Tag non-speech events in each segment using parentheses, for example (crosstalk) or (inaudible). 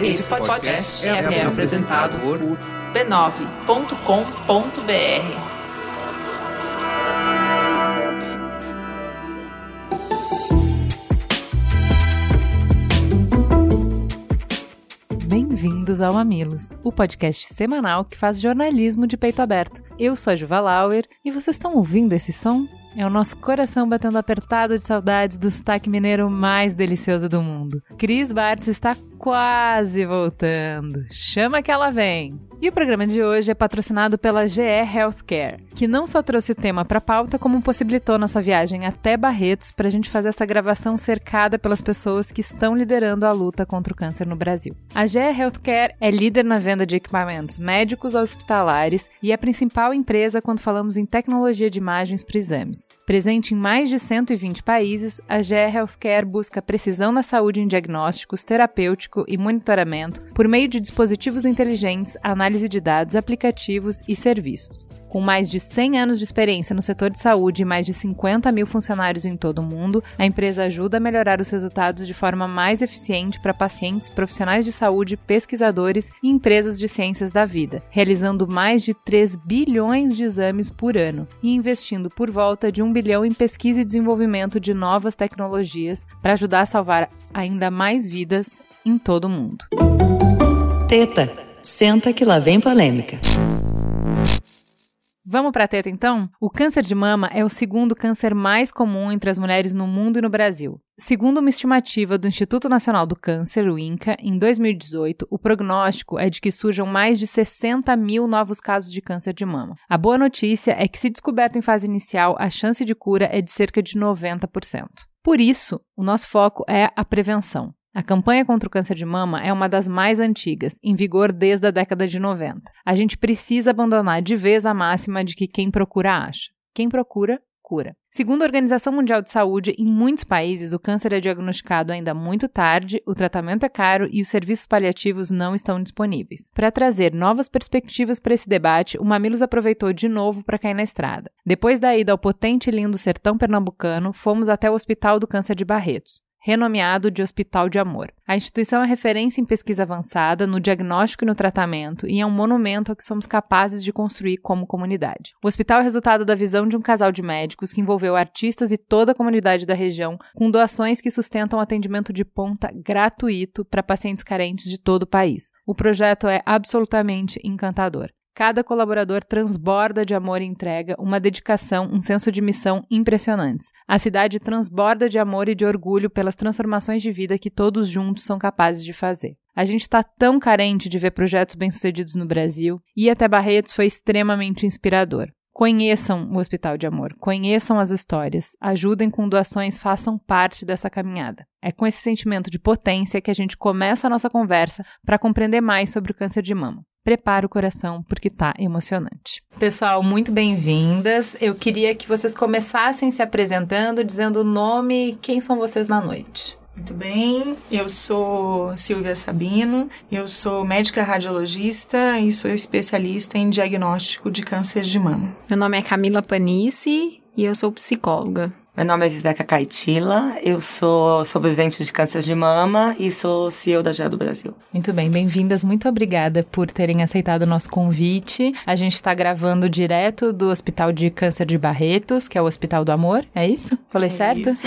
Esse podcast é, é apresentado por b9.com.br. Bem-vindos ao Mamilos, o podcast semanal que faz jornalismo de peito aberto. Eu sou a Juva Lauer e vocês estão ouvindo esse som? É o nosso coração batendo apertado de saudades do sotaque mineiro mais delicioso do mundo. Cris Bartz está quase voltando. Chama que ela vem! E o programa de hoje é patrocinado pela GE Healthcare, que não só trouxe o tema para pauta, como possibilitou nossa viagem até Barretos para a gente fazer essa gravação cercada pelas pessoas que estão liderando a luta contra o câncer no Brasil. A GE Healthcare é líder na venda de equipamentos médicos hospitalares e é a principal empresa quando falamos em tecnologia de imagens para exames. Presente em mais de 120 países, a GE Healthcare busca precisão na saúde em diagnósticos, terapêutico e monitoramento por meio de dispositivos inteligentes, análise de dados, aplicativos e serviços. Com mais de 100 anos de experiência no setor de saúde e mais de 50 mil funcionários em todo o mundo, a empresa ajuda a melhorar os resultados de forma mais eficiente para pacientes, profissionais de saúde, pesquisadores e empresas de ciências da vida, realizando mais de 3 bilhões de exames por ano e investindo por volta de 1 bilhão em pesquisa e desenvolvimento de novas tecnologias para ajudar a salvar ainda mais vidas em todo o mundo. Teta Senta que lá vem polêmica. Vamos para a teta então? O câncer de mama é o segundo câncer mais comum entre as mulheres no mundo e no Brasil. Segundo uma estimativa do Instituto Nacional do Câncer, o INCA, em 2018, o prognóstico é de que surjam mais de 60 mil novos casos de câncer de mama. A boa notícia é que, se descoberto em fase inicial, a chance de cura é de cerca de 90%. Por isso, o nosso foco é a prevenção. A campanha contra o câncer de mama é uma das mais antigas, em vigor desde a década de 90. A gente precisa abandonar de vez a máxima de que quem procura acha. Quem procura, cura. Segundo a Organização Mundial de Saúde, em muitos países o câncer é diagnosticado ainda muito tarde, o tratamento é caro e os serviços paliativos não estão disponíveis. Para trazer novas perspectivas para esse debate, o Mamilos aproveitou de novo para cair na estrada. Depois da ida ao potente e lindo sertão pernambucano, fomos até o Hospital do Câncer de Barretos renomeado de Hospital de Amor. A instituição é referência em pesquisa avançada, no diagnóstico e no tratamento, e é um monumento ao que somos capazes de construir como comunidade. O hospital é resultado da visão de um casal de médicos que envolveu artistas e toda a comunidade da região, com doações que sustentam atendimento de ponta gratuito para pacientes carentes de todo o país. O projeto é absolutamente encantador. Cada colaborador transborda de amor e entrega, uma dedicação, um senso de missão impressionantes. A cidade transborda de amor e de orgulho pelas transformações de vida que todos juntos são capazes de fazer. A gente está tão carente de ver projetos bem-sucedidos no Brasil, e até Barretos foi extremamente inspirador. Conheçam o Hospital de Amor, conheçam as histórias, ajudem com doações, façam parte dessa caminhada. É com esse sentimento de potência que a gente começa a nossa conversa para compreender mais sobre o câncer de mama prepara o coração porque tá emocionante. Pessoal, muito bem-vindas. Eu queria que vocês começassem se apresentando, dizendo o nome e quem são vocês na noite. Muito bem, eu sou Silvia Sabino, eu sou médica radiologista e sou especialista em diagnóstico de câncer de mama. Meu nome é Camila Panice e eu sou psicóloga. Meu nome é Viveca Caetila, eu sou sobrevivente de câncer de mama e sou CEO da GEA do Brasil. Muito bem, bem-vindas, muito obrigada por terem aceitado o nosso convite. A gente está gravando direto do Hospital de Câncer de Barretos, que é o Hospital do Amor, é isso? Falei é certo? Isso.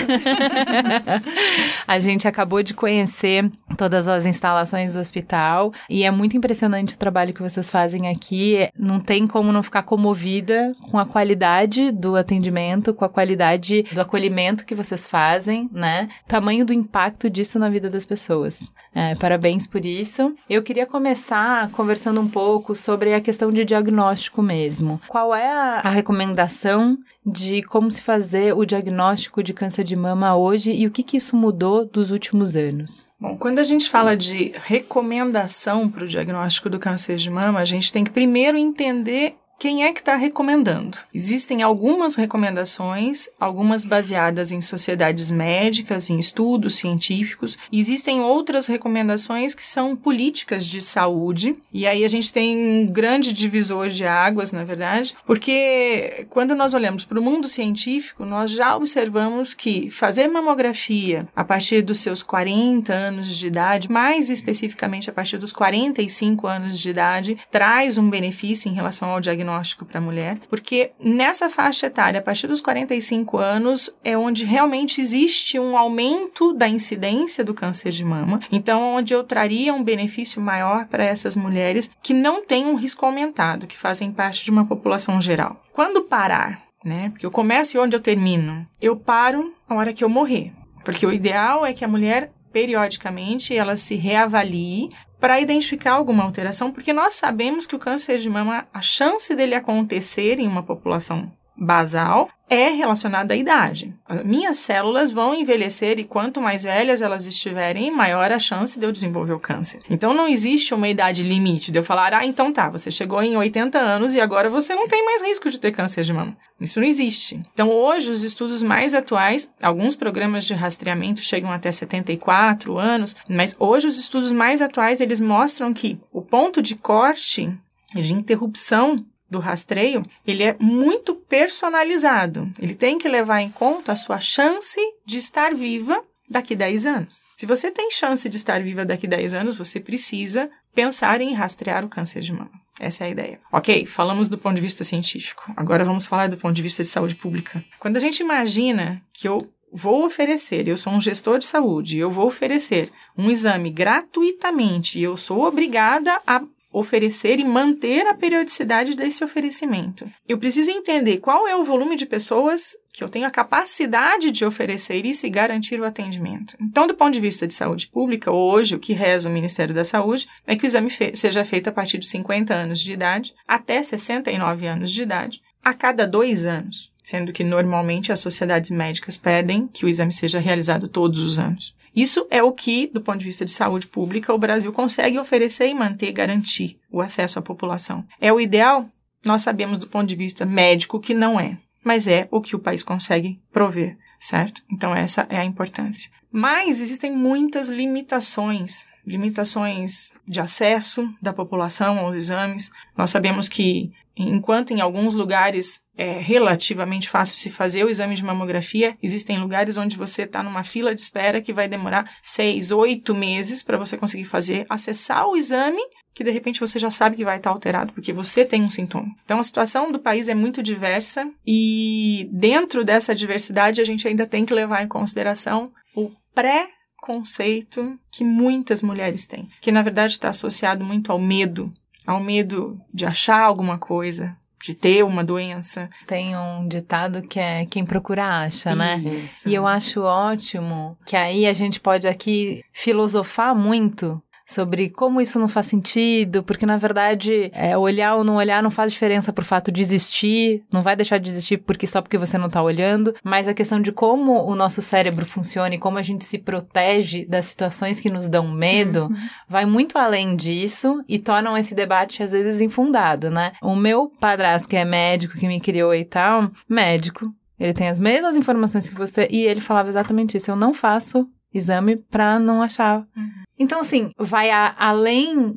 (laughs) a gente acabou de conhecer todas as instalações do hospital e é muito impressionante o trabalho que vocês fazem aqui. Não tem como não ficar comovida com a qualidade do atendimento, com a qualidade do acolhimento que vocês fazem, né? Tamanho do impacto disso na vida das pessoas. É, parabéns por isso. Eu queria começar conversando um pouco sobre a questão de diagnóstico mesmo. Qual é a, recomendação de como se fazer o diagnóstico de câncer de mama hoje e o que, que isso mudou dos últimos anos? Bom, quando a gente fala de recomendação para o diagnóstico do câncer de mama, a gente tem que primeiro entender quem é que está recomendando? Existem algumas recomendações, algumas baseadas em sociedades médicas, em estudos científicos. Existem outras recomendações que são políticas de saúde. E aí a gente tem um grande divisor de águas, na verdade, porque quando nós olhamos para o mundo científico, nós já observamos que fazer mamografia a partir dos seus 40 anos de idade, mais especificamente a partir dos 45 anos de idade, traz um benefício em relação ao diagnóstico diagnóstico para a mulher, porque nessa faixa etária, a partir dos 45 anos, é onde realmente existe um aumento da incidência do câncer de mama. Então, onde eu traria um benefício maior para essas mulheres que não têm um risco aumentado, que fazem parte de uma população geral. Quando parar, né? Porque eu começo e onde eu termino? Eu paro a hora que eu morrer. Porque o ideal é que a mulher periodicamente ela se reavalie para identificar alguma alteração, porque nós sabemos que o câncer de mama, a chance dele acontecer em uma população basal é relacionada à idade. Minhas células vão envelhecer e quanto mais velhas elas estiverem, maior a chance de eu desenvolver o câncer. Então não existe uma idade limite de eu falar, ah, então tá, você chegou em 80 anos e agora você não tem mais risco de ter câncer de mama. Isso não existe. Então hoje os estudos mais atuais, alguns programas de rastreamento chegam até 74 anos, mas hoje os estudos mais atuais eles mostram que o ponto de corte de interrupção do rastreio, ele é muito personalizado. Ele tem que levar em conta a sua chance de estar viva daqui 10 anos. Se você tem chance de estar viva daqui 10 anos, você precisa pensar em rastrear o câncer de mama. Essa é a ideia. Ok, falamos do ponto de vista científico. Agora vamos falar do ponto de vista de saúde pública. Quando a gente imagina que eu vou oferecer, eu sou um gestor de saúde, eu vou oferecer um exame gratuitamente e eu sou obrigada a oferecer e manter a periodicidade desse oferecimento. Eu preciso entender qual é o volume de pessoas que eu tenho a capacidade de oferecer isso e garantir o atendimento. Então, do ponto de vista de saúde pública, hoje o que reza o Ministério da Saúde é que o exame seja feito a partir de 50 anos de idade até 69 anos de idade, a cada dois anos, sendo que normalmente as sociedades médicas pedem que o exame seja realizado todos os anos. Isso é o que, do ponto de vista de saúde pública, o Brasil consegue oferecer e manter, garantir o acesso à população. É o ideal? Nós sabemos do ponto de vista médico que não é, mas é o que o país consegue prover, certo? Então essa é a importância. Mas existem muitas limitações, limitações de acesso da população aos exames. Nós sabemos que Enquanto em alguns lugares é relativamente fácil se fazer o exame de mamografia, existem lugares onde você está numa fila de espera que vai demorar seis, oito meses para você conseguir fazer, acessar o exame que de repente você já sabe que vai estar tá alterado porque você tem um sintoma. Então a situação do país é muito diversa e dentro dessa diversidade a gente ainda tem que levar em consideração o pré conceito que muitas mulheres têm, que na verdade está associado muito ao medo ao medo de achar alguma coisa, de ter uma doença. Tem um ditado que é quem procura acha, né? Isso. E eu acho ótimo que aí a gente pode aqui filosofar muito sobre como isso não faz sentido, porque na verdade é, olhar ou não olhar não faz diferença por fato de existir, não vai deixar de existir porque só porque você não tá olhando, mas a questão de como o nosso cérebro funciona e como a gente se protege das situações que nos dão medo uhum. vai muito além disso e tornam esse debate às vezes infundado, né? O meu padrasto, que é médico, que me criou e tal, médico, ele tem as mesmas informações que você e ele falava exatamente isso. Eu não faço exame para não achar. Uhum. Então, assim, vai a, além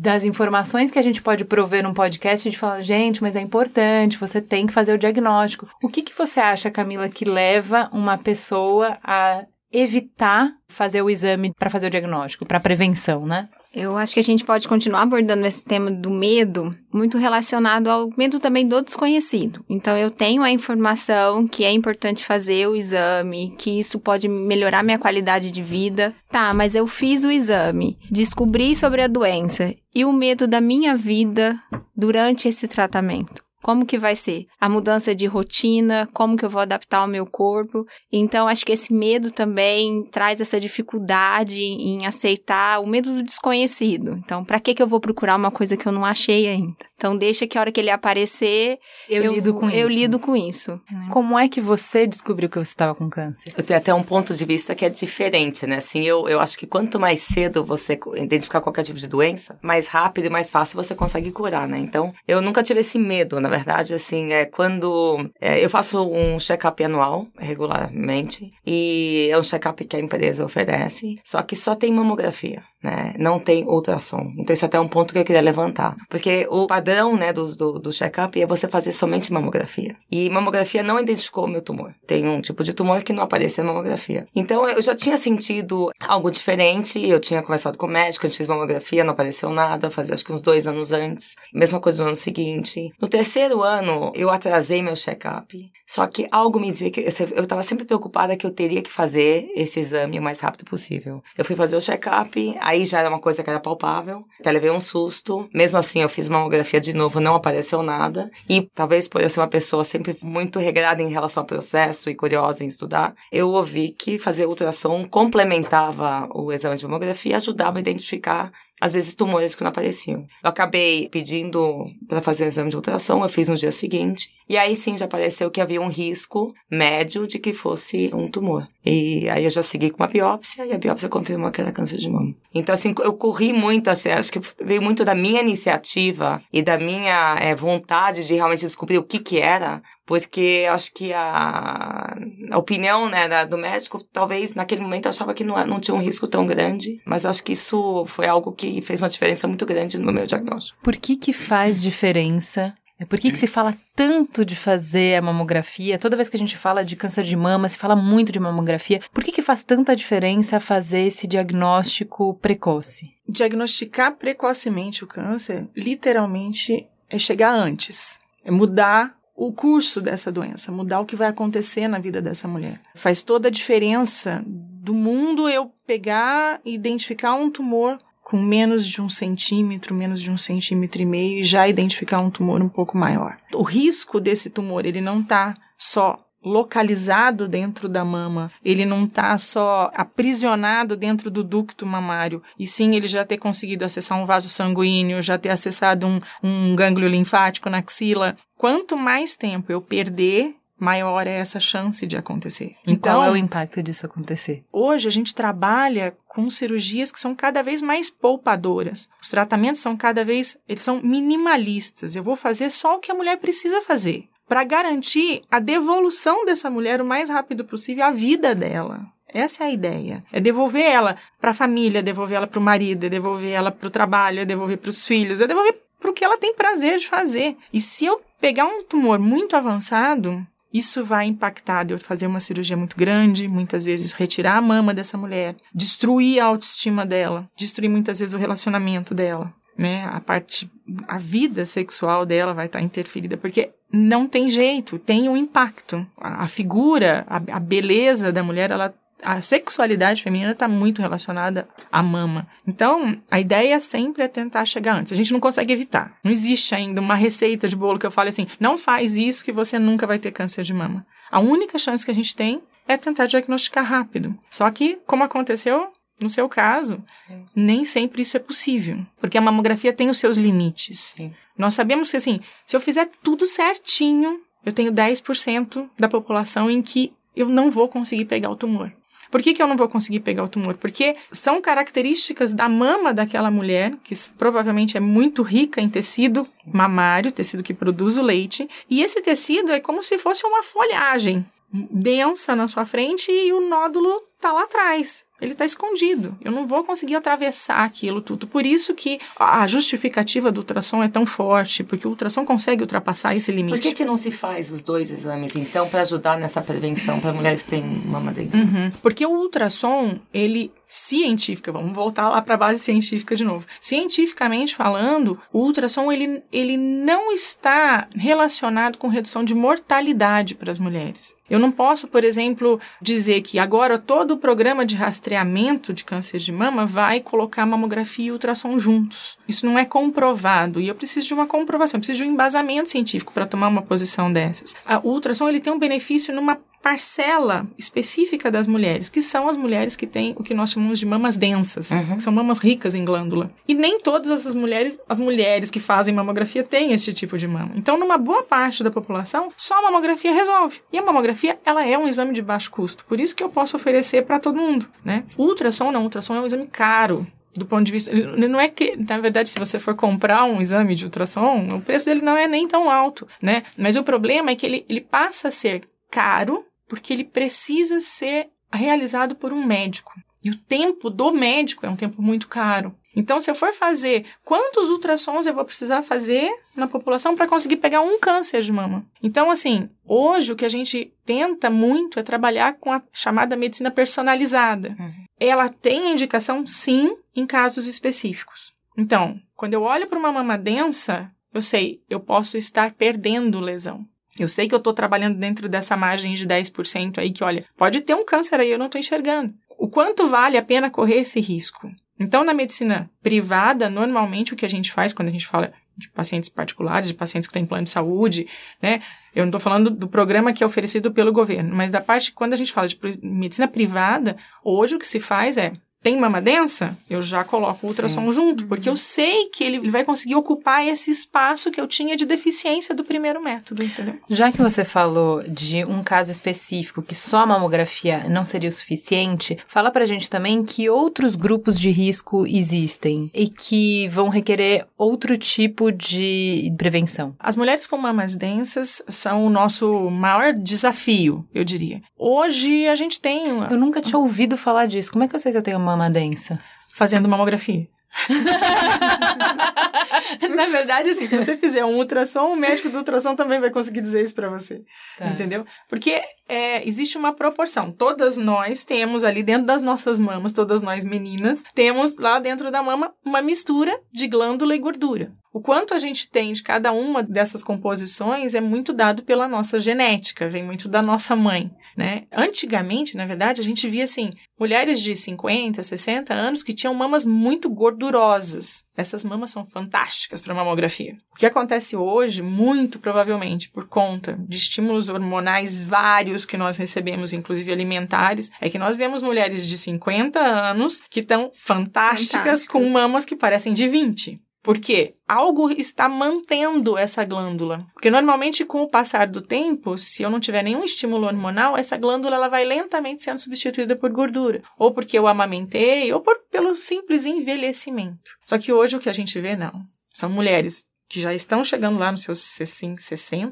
das informações que a gente pode prover num podcast de falar, gente, mas é importante, você tem que fazer o diagnóstico. O que, que você acha, Camila, que leva uma pessoa a evitar fazer o exame para fazer o diagnóstico, para prevenção, né? Eu acho que a gente pode continuar abordando esse tema do medo, muito relacionado ao medo também do desconhecido. Então, eu tenho a informação que é importante fazer o exame, que isso pode melhorar minha qualidade de vida. Tá, mas eu fiz o exame, descobri sobre a doença e o medo da minha vida durante esse tratamento. Como que vai ser? A mudança de rotina, como que eu vou adaptar o meu corpo? Então, acho que esse medo também traz essa dificuldade em aceitar o medo do desconhecido. Então, para que que eu vou procurar uma coisa que eu não achei ainda? Então, deixa que a hora que ele aparecer, eu, eu lido com eu isso. lido com isso. Como é que você descobriu que você estava com câncer? Eu tenho até um ponto de vista que é diferente, né? Assim, eu, eu acho que quanto mais cedo você identificar qualquer tipo de doença, mais rápido e mais fácil você consegue curar, né? Então, eu nunca tive esse medo, na verdade, assim, é quando é, eu faço um check-up anual, regularmente, e é um check-up que a empresa oferece, só que só tem mamografia, né? Não tem ultrassom. Então, isso é até um ponto que eu queria levantar. Porque o padrão, né, do, do, do check-up é você fazer somente mamografia. E mamografia não identificou o meu tumor. Tem um tipo de tumor que não aparece na mamografia. Então, eu já tinha sentido algo diferente, eu tinha conversado com o médico, a gente fez mamografia, não apareceu nada, fazia acho que uns dois anos antes. Mesma coisa no ano seguinte. No terceiro ano, eu atrasei meu check-up. Só que algo me dizia que eu estava sempre preocupada que eu teria que fazer esse exame o mais rápido possível. Eu fui fazer o check-up, aí já era uma coisa que era palpável, até levei um susto. Mesmo assim, eu fiz mamografia de novo, não apareceu nada. E talvez por eu ser uma pessoa sempre muito regrada em relação ao processo e curiosa em estudar, eu ouvi que fazer ultrassom complementava o exame de mamografia ajudava a identificar às vezes tumores que não apareciam. Eu acabei pedindo para fazer o exame de ultrassom, eu fiz no dia seguinte, e aí sim já apareceu que havia um risco médio de que fosse um tumor. E aí eu já segui com uma biópsia e a biópsia confirmou que era câncer de mama. Então assim, eu corri muito, assim, acho que veio muito da minha iniciativa e da minha é, vontade de realmente descobrir o que que era, porque acho que a, a opinião né, da, do médico, talvez naquele momento eu achava que não, não tinha um risco tão grande, mas acho que isso foi algo que fez uma diferença muito grande no meu diagnóstico. Por que que faz diferença por que, que se fala tanto de fazer a mamografia? Toda vez que a gente fala de câncer de mama, se fala muito de mamografia. Por que, que faz tanta diferença fazer esse diagnóstico precoce? Diagnosticar precocemente o câncer, literalmente, é chegar antes. É mudar o curso dessa doença, mudar o que vai acontecer na vida dessa mulher. Faz toda a diferença do mundo eu pegar e identificar um tumor com menos de um centímetro, menos de um centímetro e meio, e já identificar um tumor um pouco maior. O risco desse tumor, ele não está só localizado dentro da mama, ele não está só aprisionado dentro do ducto mamário, e sim ele já ter conseguido acessar um vaso sanguíneo, já ter acessado um, um gânglio linfático na axila. Quanto mais tempo eu perder maior é essa chance de acontecer. E então, qual é o impacto disso acontecer? Hoje a gente trabalha com cirurgias que são cada vez mais poupadoras. Os tratamentos são cada vez, eles são minimalistas. Eu vou fazer só o que a mulher precisa fazer para garantir a devolução dessa mulher o mais rápido possível à vida dela. Essa é a ideia. É devolver ela para a família, devolver ela para o marido, é devolver ela para o trabalho, é devolver para os filhos, é devolver para o que ela tem prazer de fazer. E se eu pegar um tumor muito avançado, isso vai impactar de eu fazer uma cirurgia muito grande, muitas vezes retirar a mama dessa mulher, destruir a autoestima dela, destruir muitas vezes o relacionamento dela, né? A parte, a vida sexual dela vai estar interferida, porque não tem jeito, tem um impacto. A, a figura, a, a beleza da mulher, ela a sexualidade feminina está muito relacionada à mama. Então, a ideia sempre é tentar chegar antes. A gente não consegue evitar. Não existe ainda uma receita de bolo que eu fale assim: não faz isso que você nunca vai ter câncer de mama. A única chance que a gente tem é tentar diagnosticar rápido. Só que, como aconteceu no seu caso, Sim. nem sempre isso é possível, porque a mamografia tem os seus limites. Sim. Nós sabemos que, assim, se eu fizer tudo certinho, eu tenho 10% da população em que eu não vou conseguir pegar o tumor. Por que, que eu não vou conseguir pegar o tumor? Porque são características da mama daquela mulher, que provavelmente é muito rica em tecido mamário, tecido que produz o leite, e esse tecido é como se fosse uma folhagem densa na sua frente e o nódulo tá lá atrás. Ele está escondido. Eu não vou conseguir atravessar aquilo tudo. Por isso que a justificativa do ultrassom é tão forte, porque o ultrassom consegue ultrapassar esse limite. Por que, que não se faz os dois exames, então, para ajudar nessa prevenção para mulheres que têm mama densa? Uhum. Porque o ultrassom, ele científica, vamos voltar lá para a base científica de novo. Cientificamente falando, o ultrassom ele, ele não está relacionado com redução de mortalidade para as mulheres. Eu não posso, por exemplo, dizer que agora todo o programa de rastreamento de câncer de mama vai colocar mamografia e ultrassom juntos. Isso não é comprovado e eu preciso de uma comprovação, eu preciso de um embasamento científico para tomar uma posição dessas. A, ultrassom ele tem um benefício numa parcela específica das mulheres, que são as mulheres que têm o que nós chamamos de mamas densas, uhum. que são mamas ricas em glândula. E nem todas essas mulheres, as mulheres que fazem mamografia têm esse tipo de mama. Então, numa boa parte da população, só a mamografia resolve. E a mamografia, ela é um exame de baixo custo. Por isso que eu posso oferecer para todo mundo, né? Ultrassom não, ultrassom é um exame caro do ponto de vista. Não é que, na verdade, se você for comprar um exame de ultrassom, o preço dele não é nem tão alto, né? Mas o problema é que ele, ele passa a ser caro porque ele precisa ser realizado por um médico. E o tempo do médico é um tempo muito caro. Então, se eu for fazer, quantos ultrassons eu vou precisar fazer na população para conseguir pegar um câncer de mama? Então, assim, hoje o que a gente tenta muito é trabalhar com a chamada medicina personalizada. Uhum. Ela tem indicação, sim, em casos específicos. Então, quando eu olho para uma mama densa, eu sei, eu posso estar perdendo lesão. Eu sei que eu estou trabalhando dentro dessa margem de 10% aí que, olha, pode ter um câncer aí, eu não estou enxergando. O quanto vale a pena correr esse risco? Então, na medicina privada, normalmente o que a gente faz quando a gente fala de pacientes particulares, de pacientes que têm plano de saúde, né? Eu não estou falando do programa que é oferecido pelo governo, mas da parte, quando a gente fala de medicina privada, hoje o que se faz é tem mama densa, eu já coloco o ultrassom Sim. junto, porque eu sei que ele vai conseguir ocupar esse espaço que eu tinha de deficiência do primeiro método, entendeu? Já que você falou de um caso específico que só a mamografia não seria o suficiente, fala pra gente também que outros grupos de risco existem e que vão requerer outro tipo de prevenção. As mulheres com mamas densas são o nosso maior desafio, eu diria. Hoje a gente tem. Eu nunca tinha ouvido falar disso. Como é que eu sei se eu tenho mama densa? Fazendo mamografia. (laughs) Na verdade, assim, se você fizer um ultrassom, o médico do ultrassom também vai conseguir dizer isso para você. Tá. Entendeu? Porque é, existe uma proporção. Todas nós temos ali dentro das nossas mamas, todas nós meninas, temos lá dentro da mama uma mistura de glândula e gordura. O quanto a gente tem de cada uma dessas composições é muito dado pela nossa genética, vem muito da nossa mãe, né? Antigamente, na verdade, a gente via assim, mulheres de 50, 60 anos que tinham mamas muito gordurosas. Essas mamas são fantásticas para mamografia. O que acontece hoje, muito provavelmente por conta de estímulos hormonais vários que nós recebemos, inclusive alimentares, é que nós vemos mulheres de 50 anos que estão fantásticas, fantásticas com mamas que parecem de 20. Porque algo está mantendo essa glândula. Porque normalmente com o passar do tempo, se eu não tiver nenhum estímulo hormonal, essa glândula ela vai lentamente sendo substituída por gordura, ou porque eu amamentei, ou por, pelo simples envelhecimento. Só que hoje o que a gente vê não. São mulheres que já estão chegando lá nos seus 60,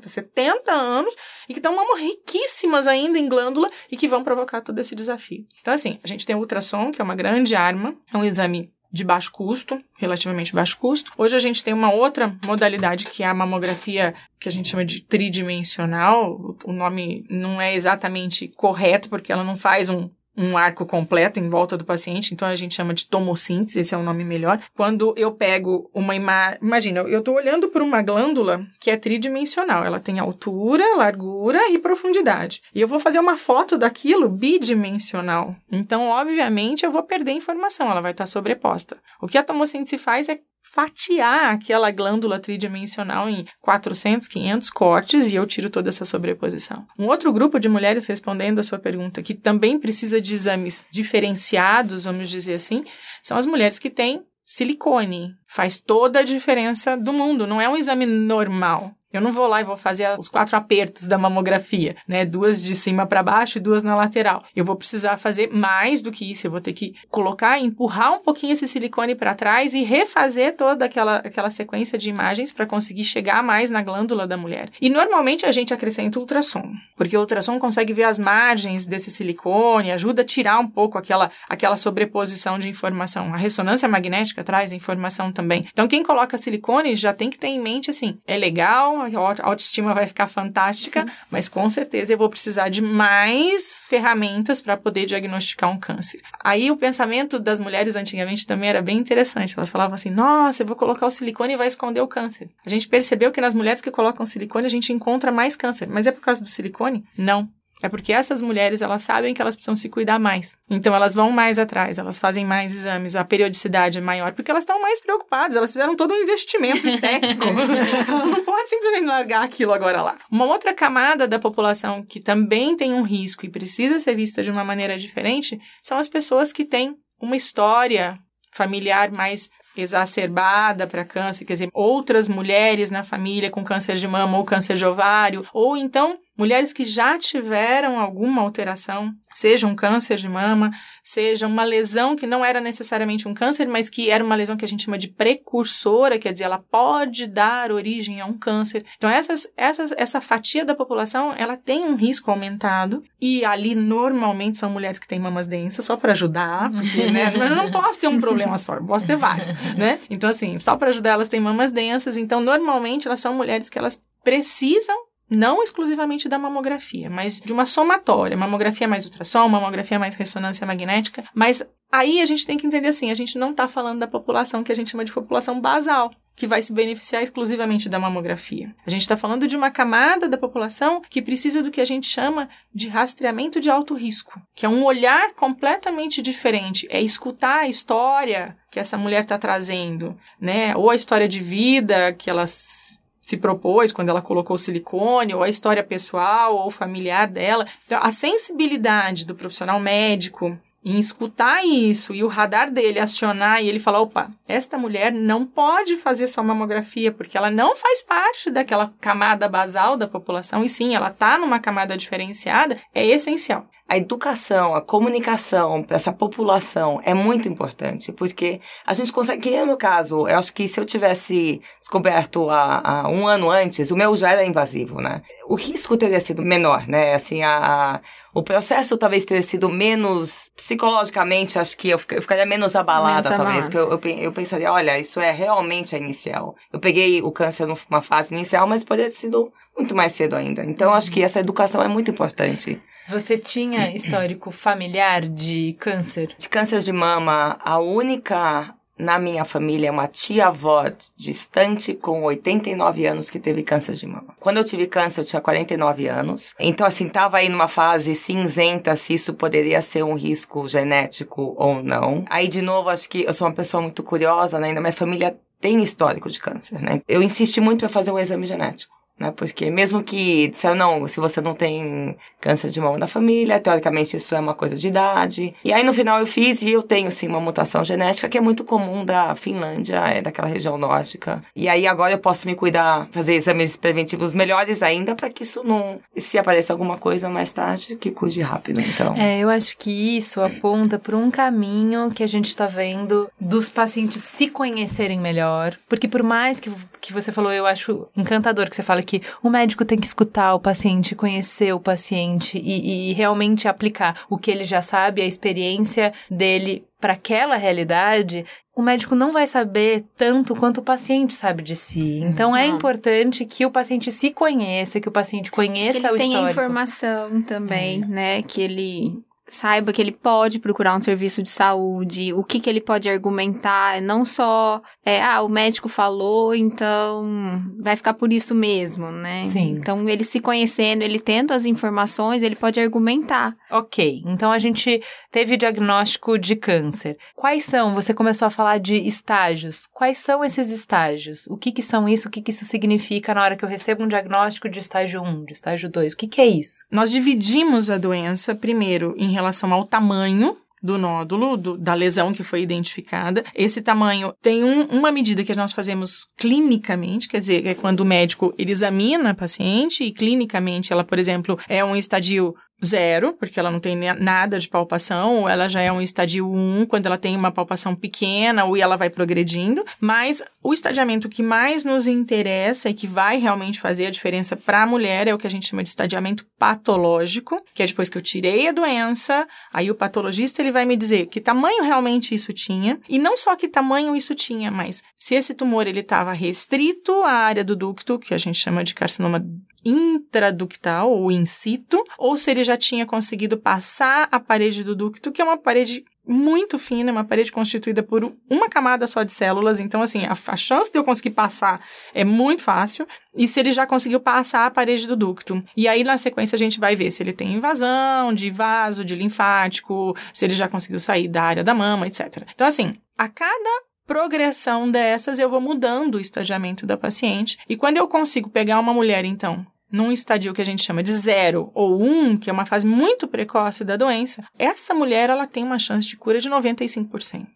70 anos e que estão riquíssimas ainda em glândula e que vão provocar todo esse desafio. Então, assim, a gente tem o ultrassom, que é uma grande arma, é um exame de baixo custo, relativamente baixo custo. Hoje a gente tem uma outra modalidade que é a mamografia que a gente chama de tridimensional. O nome não é exatamente correto porque ela não faz um um arco completo em volta do paciente, então a gente chama de tomossíntese, esse é o nome melhor. Quando eu pego uma imagem, imagina, eu estou olhando por uma glândula que é tridimensional, ela tem altura, largura e profundidade. E eu vou fazer uma foto daquilo bidimensional. Então, obviamente, eu vou perder informação, ela vai estar sobreposta. O que a tomossíntese faz é fatiar aquela glândula tridimensional em 400, 500 cortes e eu tiro toda essa sobreposição. Um outro grupo de mulheres respondendo a sua pergunta que também precisa de exames diferenciados, vamos dizer assim, são as mulheres que têm silicone. Faz toda a diferença do mundo, não é um exame normal. Eu não vou lá e vou fazer os quatro apertos da mamografia, né? Duas de cima para baixo e duas na lateral. Eu vou precisar fazer mais do que isso. Eu vou ter que colocar, empurrar um pouquinho esse silicone para trás e refazer toda aquela, aquela sequência de imagens para conseguir chegar mais na glândula da mulher. E normalmente a gente acrescenta ultrassom, porque o ultrassom consegue ver as margens desse silicone, ajuda a tirar um pouco aquela, aquela sobreposição de informação. A ressonância magnética traz informação também. Então, quem coloca silicone já tem que ter em mente assim: é legal, a autoestima vai ficar fantástica, Sim. mas com certeza eu vou precisar de mais ferramentas para poder diagnosticar um câncer. Aí o pensamento das mulheres antigamente também era bem interessante. Elas falavam assim: nossa, eu vou colocar o silicone e vai esconder o câncer. A gente percebeu que nas mulheres que colocam silicone a gente encontra mais câncer, mas é por causa do silicone? Não. É porque essas mulheres, elas sabem que elas precisam se cuidar mais. Então, elas vão mais atrás, elas fazem mais exames, a periodicidade é maior, porque elas estão mais preocupadas, elas fizeram todo um investimento (laughs) estético. (laughs) Não pode simplesmente largar aquilo agora lá. Uma outra camada da população que também tem um risco e precisa ser vista de uma maneira diferente são as pessoas que têm uma história familiar mais exacerbada para câncer, quer dizer, outras mulheres na família com câncer de mama ou câncer de ovário, ou então mulheres que já tiveram alguma alteração, seja um câncer de mama, seja uma lesão que não era necessariamente um câncer, mas que era uma lesão que a gente chama de precursora, quer dizer, ela pode dar origem a um câncer. Então, essas, essas, essa fatia da população, ela tem um risco aumentado, e ali normalmente são mulheres que têm mamas densas, só para ajudar, porque, né, (laughs) eu não posso ter um problema só, eu posso ter vários, né? Então, assim, só para ajudar, elas têm mamas densas, então, normalmente, elas são mulheres que elas precisam não exclusivamente da mamografia, mas de uma somatória, mamografia mais ultrassom, mamografia mais ressonância magnética, mas aí a gente tem que entender assim, a gente não está falando da população que a gente chama de população basal, que vai se beneficiar exclusivamente da mamografia. A gente está falando de uma camada da população que precisa do que a gente chama de rastreamento de alto risco, que é um olhar completamente diferente, é escutar a história que essa mulher está trazendo, né? Ou a história de vida que elas se propôs quando ela colocou silicone, ou a história pessoal ou familiar dela. Então, a sensibilidade do profissional médico em escutar isso e o radar dele acionar e ele falar: opa, esta mulher não pode fazer só mamografia, porque ela não faz parte daquela camada basal da população, e sim, ela está numa camada diferenciada, é essencial a educação, a comunicação para essa população é muito importante, porque a gente consegue, que é o meu caso, eu acho que se eu tivesse descoberto há, há, um ano antes, o meu já era invasivo, né? O risco teria sido menor, né? Assim, a, a o processo talvez teria sido menos, psicologicamente, acho que eu, eu ficaria menos abalada, menos talvez, que eu, eu, eu, pensaria, olha, isso é realmente a inicial. Eu peguei o câncer numa fase inicial, mas poderia ter sido muito mais cedo ainda. Então, acho que essa educação é muito importante. Você tinha (clears throat) histórico familiar de câncer? De câncer de mama, a única na minha família é uma tia-avó distante com 89 anos que teve câncer de mama. Quando eu tive câncer, eu tinha 49 anos. Então, assim, tava aí numa fase cinzenta se isso poderia ser um risco genético ou não. Aí, de novo, acho que eu sou uma pessoa muito curiosa, né? Ainda minha família tem histórico de câncer, né? Eu insisti muito para fazer um exame genético né? Porque mesmo que disseram, não, se você não tem câncer de mama na família, teoricamente isso é uma coisa de idade. E aí no final eu fiz e eu tenho sim uma mutação genética que é muito comum da Finlândia, é daquela região nórdica. E aí agora eu posso me cuidar, fazer exames preventivos melhores ainda para que isso não, se apareça alguma coisa mais tarde, que cuide rápido, então. É, eu acho que isso aponta para um caminho que a gente está vendo dos pacientes se conhecerem melhor, porque por mais que, que você falou, eu acho encantador que você fala que o médico tem que escutar o paciente, conhecer o paciente e, e realmente aplicar o que ele já sabe, a experiência dele para aquela realidade, o médico não vai saber tanto quanto o paciente sabe de si. Então é importante que o paciente se conheça, que o paciente conheça que ele o tenha histórico. informação também, é. né? Que ele saiba que ele pode procurar um serviço de saúde, o que, que ele pode argumentar, não só, é, ah, o médico falou, então vai ficar por isso mesmo, né? Sim. Então, ele se conhecendo, ele tendo as informações, ele pode argumentar. Ok, então a gente teve diagnóstico de câncer. Quais são, você começou a falar de estágios, quais são esses estágios? O que que são isso? O que que isso significa na hora que eu recebo um diagnóstico de estágio 1, de estágio 2? O que que é isso? Nós dividimos a doença, primeiro, em relação ao tamanho do nódulo, do, da lesão que foi identificada. Esse tamanho tem um, uma medida que nós fazemos clinicamente, quer dizer, é quando o médico ele examina a paciente e clinicamente ela, por exemplo, é um estadio zero, porque ela não tem nada de palpação, ela já é um estadio 1, quando ela tem uma palpação pequena, ou ela vai progredindo. Mas o estadiamento que mais nos interessa e que vai realmente fazer a diferença para a mulher é o que a gente chama de estadiamento patológico, que é depois que eu tirei a doença, aí o patologista ele vai me dizer que tamanho realmente isso tinha, e não só que tamanho isso tinha, mas se esse tumor ele estava restrito à área do ducto, que a gente chama de carcinoma intraductal ou in situ, ou se ele já tinha conseguido passar a parede do ducto, que é uma parede muito fina, uma parede constituída por uma camada só de células. Então, assim, a, a, chance de eu conseguir passar é muito fácil. E se ele já conseguiu passar a parede do ducto. E aí, na sequência, a gente vai ver se ele tem invasão de vaso, de linfático, se ele já conseguiu sair da área da mama, etc. Então, assim, a cada progressão dessas, eu vou mudando o estadiamento da paciente. E quando eu consigo pegar uma mulher, então, num estadio que a gente chama de zero ou um, que é uma fase muito precoce da doença, essa mulher ela tem uma chance de cura de 95%.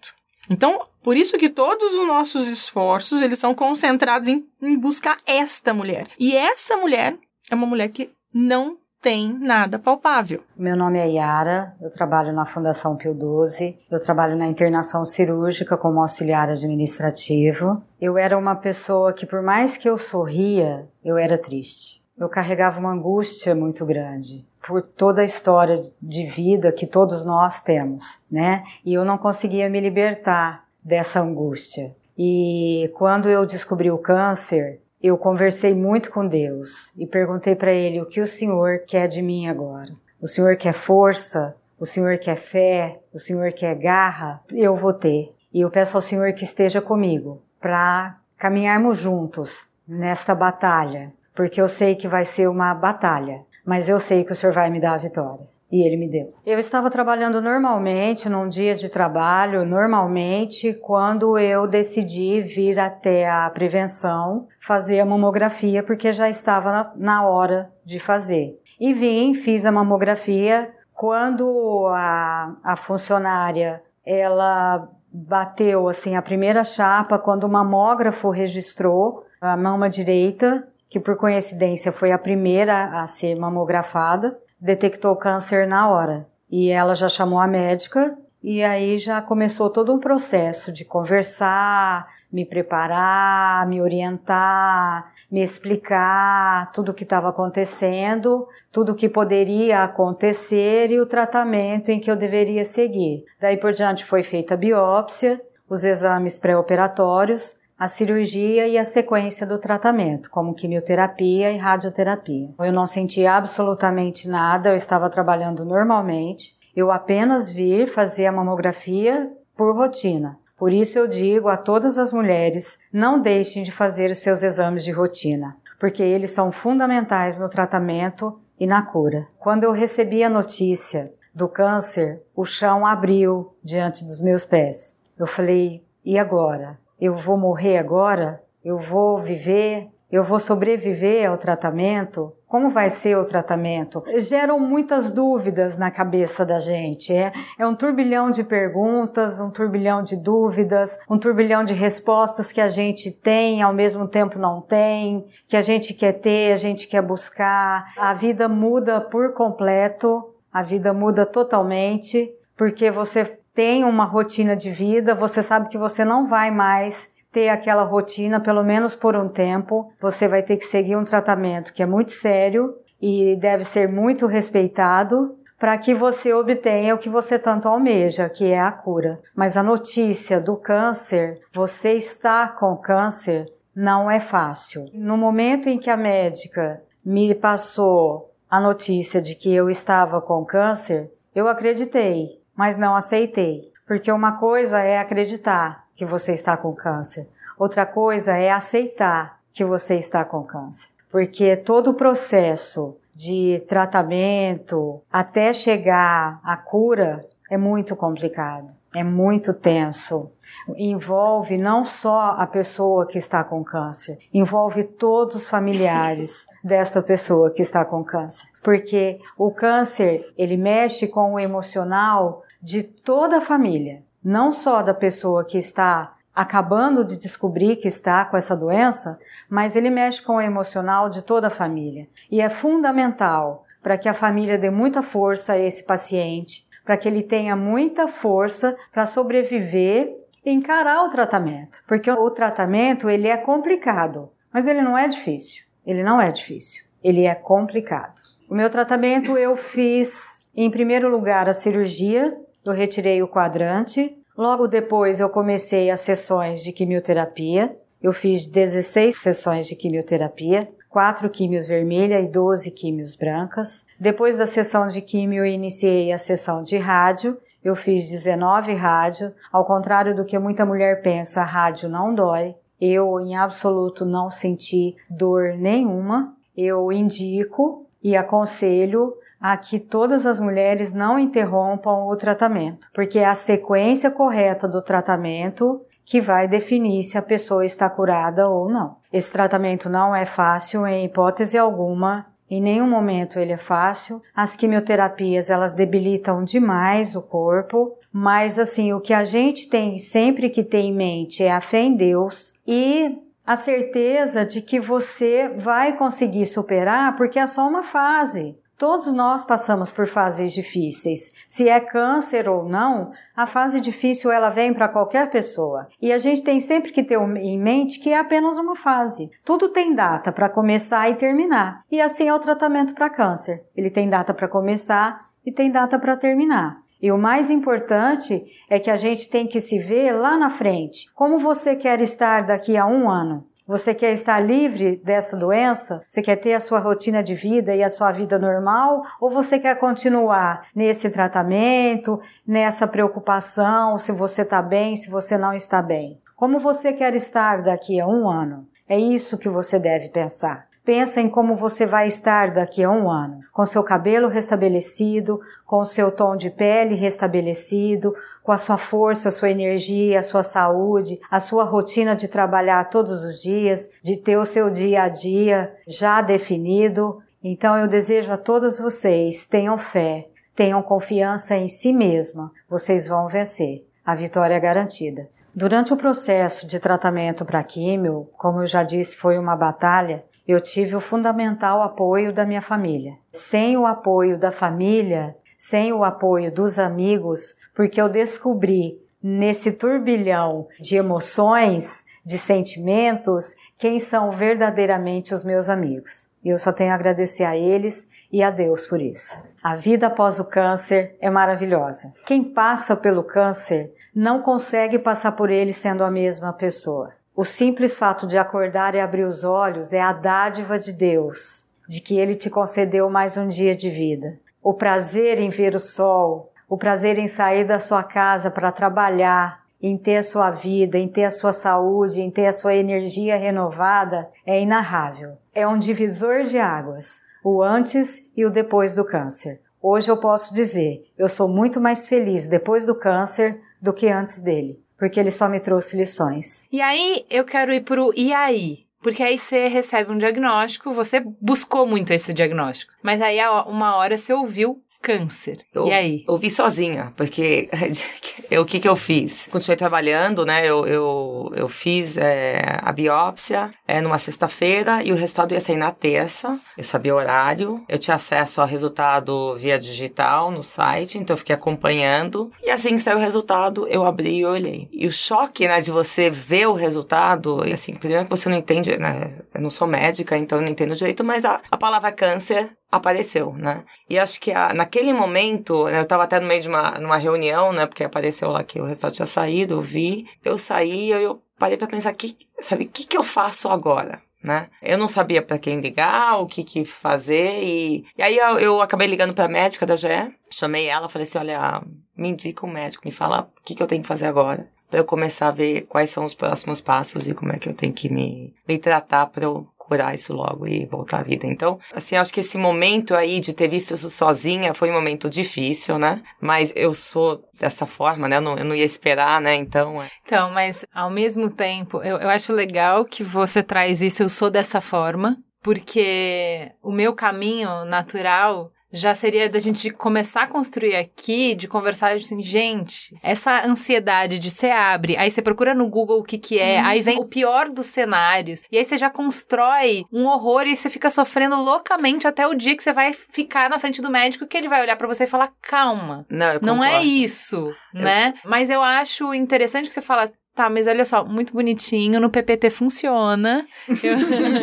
Então, por isso que todos os nossos esforços, eles são concentrados em, em buscar esta mulher. E essa mulher é uma mulher que não tem nada palpável. Meu nome é Yara, eu trabalho na Fundação Pio 12, eu trabalho na internação cirúrgica como auxiliar administrativo. Eu era uma pessoa que, por mais que eu sorria, eu era triste eu carregava uma angústia muito grande por toda a história de vida que todos nós temos, né? E eu não conseguia me libertar dessa angústia. E quando eu descobri o câncer, eu conversei muito com Deus e perguntei para ele o que o Senhor quer de mim agora. O Senhor quer força? O Senhor quer fé? O Senhor quer garra? Eu vou ter. E eu peço ao Senhor que esteja comigo para caminharmos juntos nesta batalha porque eu sei que vai ser uma batalha, mas eu sei que o Senhor vai me dar a vitória. E ele me deu. Eu estava trabalhando normalmente, num dia de trabalho, normalmente, quando eu decidi vir até a prevenção fazer a mamografia, porque já estava na, hora de fazer. E vim, fiz a mamografia. Quando a, a funcionária ela bateu assim a primeira chapa, quando o mamógrafo registrou a mama direita, que por coincidência foi a primeira a ser mamografada, detectou câncer na hora. E ela já chamou a médica e aí já começou todo um processo de conversar, me preparar, me orientar, me explicar tudo o que estava acontecendo, tudo o que poderia acontecer e o tratamento em que eu deveria seguir. Daí por diante foi feita a biópsia, os exames pré-operatórios a cirurgia e a sequência do tratamento, como quimioterapia e radioterapia. Eu não senti absolutamente nada, eu estava trabalhando normalmente. Eu apenas vi fazer a mamografia por rotina. Por isso eu digo a todas as mulheres: não deixem de fazer os seus exames de rotina, porque eles são fundamentais no tratamento e na cura. Quando eu recebi a notícia do câncer, o chão abriu diante dos meus pés. Eu falei: e agora? Eu vou morrer agora? Eu vou viver? Eu vou sobreviver ao tratamento? Como vai ser o tratamento? Geram muitas dúvidas na cabeça da gente. É, é um turbilhão de perguntas, um turbilhão de dúvidas, um turbilhão de respostas que a gente tem, ao mesmo tempo não tem, que a gente quer ter, a gente quer buscar. A vida muda por completo, a vida muda totalmente, porque você tem uma rotina de vida, você sabe que você não vai mais ter aquela rotina, pelo menos por um tempo. Você vai ter que seguir um tratamento que é muito sério e deve ser muito respeitado para que você obtenha o que você tanto almeja, que é a cura. Mas a notícia do câncer, você está com câncer, não é fácil. No momento em que a médica me passou a notícia de que eu estava com câncer, eu acreditei mas não aceitei. Porque uma coisa é acreditar que você está com câncer, outra coisa é aceitar que você está com câncer. Porque todo o processo de tratamento até chegar à cura é muito complicado, é muito tenso. Envolve não só a pessoa que está com câncer, envolve todos os familiares (laughs) desta pessoa que está com câncer. Porque o câncer, ele mexe com o emocional de toda a família, não só da pessoa que está acabando de descobrir que está com essa doença, mas ele mexe com o emocional de toda a família. E é fundamental para que a família dê muita força a esse paciente, para que ele tenha muita força para sobreviver e encarar o tratamento, porque o tratamento ele é complicado, mas ele não é difícil. Ele não é difícil, ele é complicado. O meu tratamento eu fiz em primeiro lugar a cirurgia eu retirei o quadrante. Logo depois eu comecei as sessões de quimioterapia. Eu fiz 16 sessões de quimioterapia. quatro químios vermelha e 12 químios brancas. Depois da sessão de químio, eu iniciei a sessão de rádio. Eu fiz 19 rádio. Ao contrário do que muita mulher pensa, rádio não dói. Eu, em absoluto, não senti dor nenhuma. Eu indico e aconselho a que todas as mulheres não interrompam o tratamento, porque é a sequência correta do tratamento que vai definir se a pessoa está curada ou não. Esse tratamento não é fácil em hipótese alguma. Em nenhum momento ele é fácil. As quimioterapias, elas debilitam demais o corpo, mas assim, o que a gente tem sempre que ter em mente é a fé em Deus e a certeza de que você vai conseguir superar, porque é só uma fase. Todos nós passamos por fases difíceis. Se é câncer ou não, a fase difícil ela vem para qualquer pessoa. E a gente tem sempre que ter em mente que é apenas uma fase. Tudo tem data para começar e terminar. E assim é o tratamento para câncer. Ele tem data para começar e tem data para terminar. E o mais importante é que a gente tem que se ver lá na frente. Como você quer estar daqui a um ano? Você quer estar livre dessa doença? Você quer ter a sua rotina de vida e a sua vida normal? Ou você quer continuar nesse tratamento, nessa preocupação, se você está bem, se você não está bem? Como você quer estar daqui a um ano? É isso que você deve pensar. Pensa em como você vai estar daqui a um ano, com seu cabelo restabelecido, com seu tom de pele restabelecido, com a sua força, a sua energia, a sua saúde, a sua rotina de trabalhar todos os dias, de ter o seu dia a dia já definido. Então eu desejo a todas vocês, tenham fé, tenham confiança em si mesma, vocês vão vencer. A vitória é garantida. Durante o processo de tratamento para químio, como eu já disse, foi uma batalha, eu tive o fundamental apoio da minha família. Sem o apoio da família, sem o apoio dos amigos, porque eu descobri nesse turbilhão de emoções, de sentimentos, quem são verdadeiramente os meus amigos. E eu só tenho a agradecer a eles e a Deus por isso. A vida após o câncer é maravilhosa. Quem passa pelo câncer não consegue passar por ele sendo a mesma pessoa. O simples fato de acordar e abrir os olhos é a dádiva de Deus, de que Ele te concedeu mais um dia de vida. O prazer em ver o sol, o prazer em sair da sua casa para trabalhar, em ter a sua vida, em ter a sua saúde, em ter a sua energia renovada, é inarrável. É um divisor de águas, o antes e o depois do câncer. Hoje eu posso dizer, eu sou muito mais feliz depois do câncer do que antes dele porque ele só me trouxe lições. E aí eu quero ir pro e aí? Porque aí você recebe um diagnóstico, você buscou muito esse diagnóstico. Mas aí uma hora você ouviu câncer. Eu, e aí? Ouvi sozinha, porque (laughs) o que que eu fiz? Continuei trabalhando, né? Eu, eu, eu fiz é, a biópsia é, numa sexta-feira e o resultado ia sair na terça. Eu sabia o horário, eu tinha acesso ao resultado via digital no site, então eu fiquei acompanhando. E assim que saiu o resultado, eu abri e olhei. E o choque, né, de você ver o resultado, e assim, primeiro que você não entende, né? Eu não sou médica, então eu não entendo direito, mas a, a palavra câncer apareceu, né? E acho que a, naquele momento, né, eu estava até no meio de uma numa reunião, né? Porque apareceu lá que o resultado tinha saído, eu vi, eu saí, eu, eu parei para pensar, que, sabe, o que, que eu faço agora? Né? Eu não sabia para quem ligar, o que, que fazer, e, e aí eu, eu acabei ligando para a médica da GE, chamei ela, falei assim: olha, me indica um médico, me fala o que, que eu tenho que fazer agora, para eu começar a ver quais são os próximos passos e como é que eu tenho que me, me tratar para eu curar isso logo e voltar à vida. Então, assim, acho que esse momento aí de ter visto isso sozinha foi um momento difícil, né? Mas eu sou dessa forma, né? Eu não, eu não ia esperar, né? Então. É... Então, mas ao mesmo tempo, eu, eu acho legal que você traz isso, eu sou dessa forma, porque o meu caminho natural já seria da gente começar a construir aqui, de conversar assim, gente, essa ansiedade de você abre, aí você procura no Google o que que é, uhum. aí vem o pior dos cenários, e aí você já constrói um horror e você fica sofrendo loucamente até o dia que você vai ficar na frente do médico que ele vai olhar para você e falar, calma, não, não é isso, eu... né? Mas eu acho interessante que você fala, Tá, mas olha só, muito bonitinho, no PPT funciona. Eu...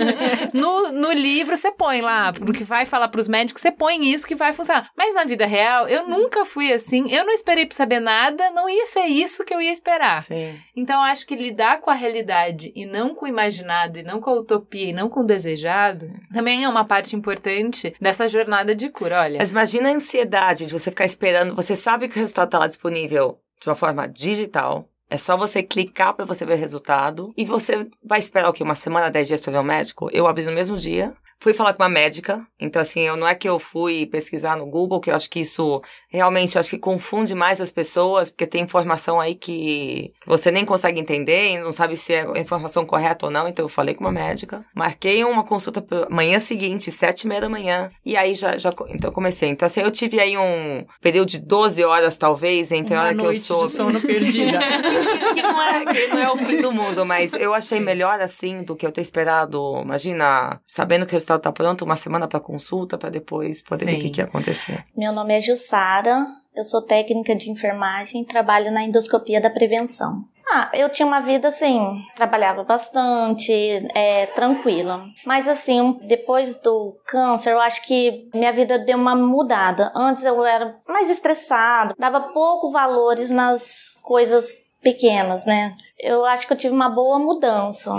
(laughs) no, no livro você põe lá, no que vai falar pros médicos, você põe isso que vai funcionar. Mas na vida real, eu nunca fui assim, eu não esperei pra saber nada, não ia ser isso que eu ia esperar. Sim. Então, acho que lidar com a realidade e não com o imaginado, e não com a utopia, e não com o desejado, também é uma parte importante dessa jornada de cura. Olha. Mas imagina a ansiedade de você ficar esperando, você sabe que o resultado tá lá disponível de uma forma digital. É só você clicar para você ver o resultado. E você vai esperar o quê? Uma semana, dez dias para ver o médico? Eu abri no mesmo dia. Fui falar com uma médica, então assim, eu não é que eu fui pesquisar no Google, que eu acho que isso realmente acho que confunde mais as pessoas, porque tem informação aí que você nem consegue entender e não sabe se é informação correta ou não, então eu falei com uma médica, marquei uma consulta manhã seguinte, sete e meia da manhã, e aí já, já então comecei. Então assim, eu tive aí um período de 12 horas, talvez, entre uma a hora que eu de sono perdida. (laughs) (laughs) que, não é, que não é o fim do mundo, mas eu achei melhor assim do que eu ter esperado, imagina, sabendo que o resultado tá pronto, uma semana pra consulta, pra depois poder ver o que, Sim. que ia acontecer. Meu nome é Jussara, eu sou técnica de enfermagem, trabalho na endoscopia da prevenção. Ah, eu tinha uma vida assim, trabalhava bastante, é, tranquila. Mas assim, depois do câncer, eu acho que minha vida deu uma mudada. Antes eu era mais estressada, dava pouco valores nas coisas pequenas, né? Eu acho que eu tive uma boa mudança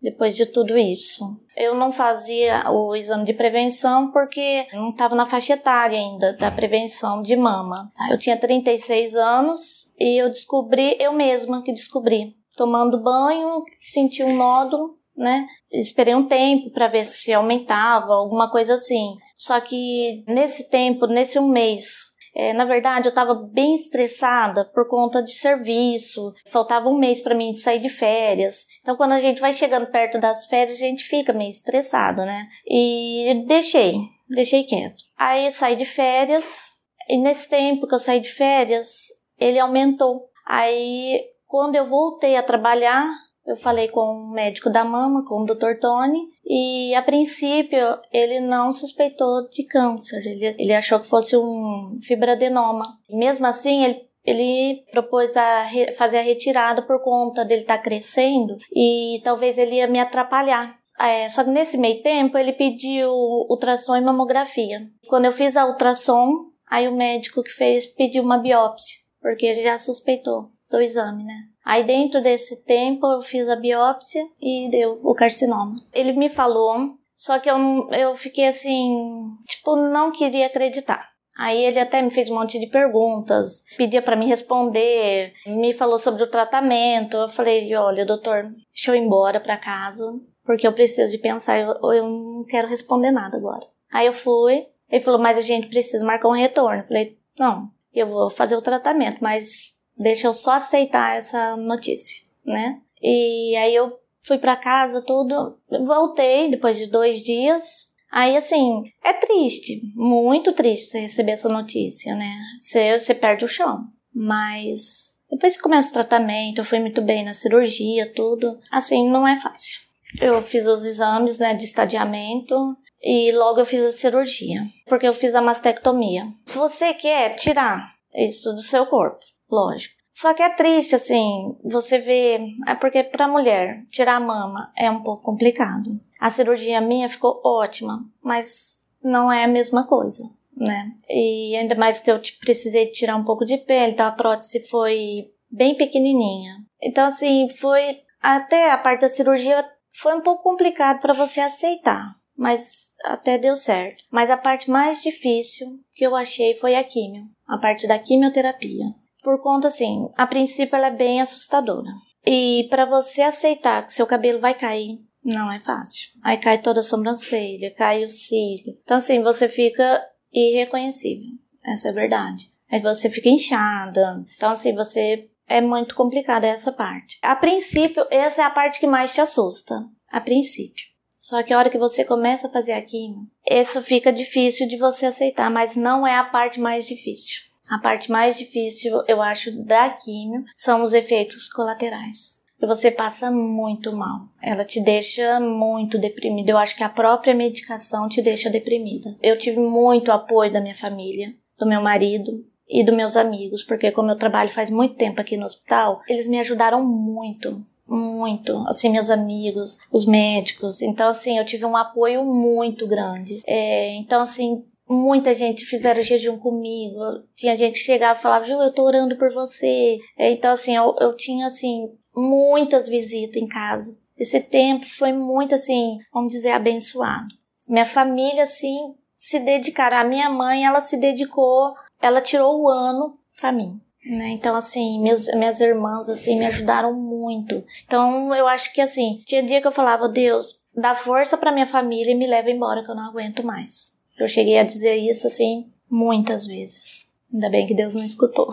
depois de tudo isso. Eu não fazia o exame de prevenção porque não estava na faixa etária ainda da prevenção de mama. Eu tinha 36 anos e eu descobri, eu mesma que descobri. Tomando banho, senti um nódulo, né? Esperei um tempo para ver se aumentava, alguma coisa assim. Só que nesse tempo, nesse um mês, é, na verdade, eu estava bem estressada por conta de serviço. Faltava um mês para mim sair de férias. Então, quando a gente vai chegando perto das férias, a gente fica meio estressado, né? E deixei, deixei quieto. Aí saí de férias. E nesse tempo que eu saí de férias, ele aumentou. Aí, quando eu voltei a trabalhar, eu falei com o médico da mama, com o Dr. Tony, e a princípio ele não suspeitou de câncer. Ele, ele achou que fosse um fibroadenoma. Mesmo assim, ele, ele propôs a re- fazer a retirada por conta dele estar crescendo e talvez ele ia me atrapalhar. É, só que nesse meio tempo ele pediu ultrassom e mamografia. Quando eu fiz a ultrassom, aí o médico que fez pediu uma biópsia, porque ele já suspeitou do exame, né? Aí dentro desse tempo eu fiz a biópsia e deu o carcinoma. Ele me falou, só que eu, eu fiquei assim, tipo, não queria acreditar. Aí ele até me fez um monte de perguntas, pedia para me responder, me falou sobre o tratamento. Eu falei, olha, doutor, deixa eu ir embora para casa, porque eu preciso de pensar, eu, eu não quero responder nada agora. Aí eu fui, ele falou, mas a gente precisa marcar um retorno. Eu falei, não, eu vou fazer o tratamento, mas deixa eu só aceitar essa notícia, né? E aí eu fui pra casa, tudo, voltei depois de dois dias. Aí, assim, é triste, muito triste você receber essa notícia, né? Você, você perde o chão. Mas depois que começa o tratamento, eu fui muito bem na cirurgia, tudo. Assim, não é fácil. Eu fiz os exames, né, de estadiamento e logo eu fiz a cirurgia, porque eu fiz a mastectomia. Você quer tirar isso do seu corpo, lógico. Só que é triste, assim, você vê. É porque pra mulher tirar a mama é um pouco complicado. A cirurgia minha ficou ótima, mas não é a mesma coisa, né? E ainda mais que eu te- precisei tirar um pouco de pele, então a prótese foi bem pequenininha. Então, assim, foi. Até a parte da cirurgia foi um pouco complicado para você aceitar, mas até deu certo. Mas a parte mais difícil que eu achei foi a químio, a parte da quimioterapia por conta assim, a princípio ela é bem assustadora. E para você aceitar que seu cabelo vai cair, não é fácil. Aí cai toda a sobrancelha, cai o cílio. Então assim, você fica irreconhecível. Essa é a verdade. Aí você fica inchada. Então assim, você é muito complicada essa parte. A princípio, essa é a parte que mais te assusta. A princípio. Só que a hora que você começa a fazer a isso fica difícil de você aceitar, mas não é a parte mais difícil. A parte mais difícil, eu acho, da químio são os efeitos colaterais. E você passa muito mal. Ela te deixa muito deprimida. Eu acho que a própria medicação te deixa deprimida. Eu tive muito apoio da minha família, do meu marido. e dos meus amigos, porque como eu trabalho faz muito tempo aqui no hospital, eles me ajudaram muito, muito, assim, meus amigos, os médicos. Então, assim, eu tive um apoio muito grande. É, então, assim, muita gente fizeram jejum comigo. Tinha gente que chegava e falava, Ju, eu tô orando por você. É, então, assim, eu, eu tinha, assim, muitas visitas em casa. Esse tempo foi muito, assim, vamos dizer, abençoado. Minha família, assim, se dedicaram. A minha mãe, ela se dedicou, ela tirou o ano para mim. Né? Então, assim, meus, minhas irmãs, assim, me ajudaram muito. Então, eu acho que, assim, tinha dia que eu falava, Deus, dá força para minha família e me leva embora que eu não aguento mais. Eu cheguei a dizer isso, assim, muitas vezes. Ainda bem que Deus não escutou.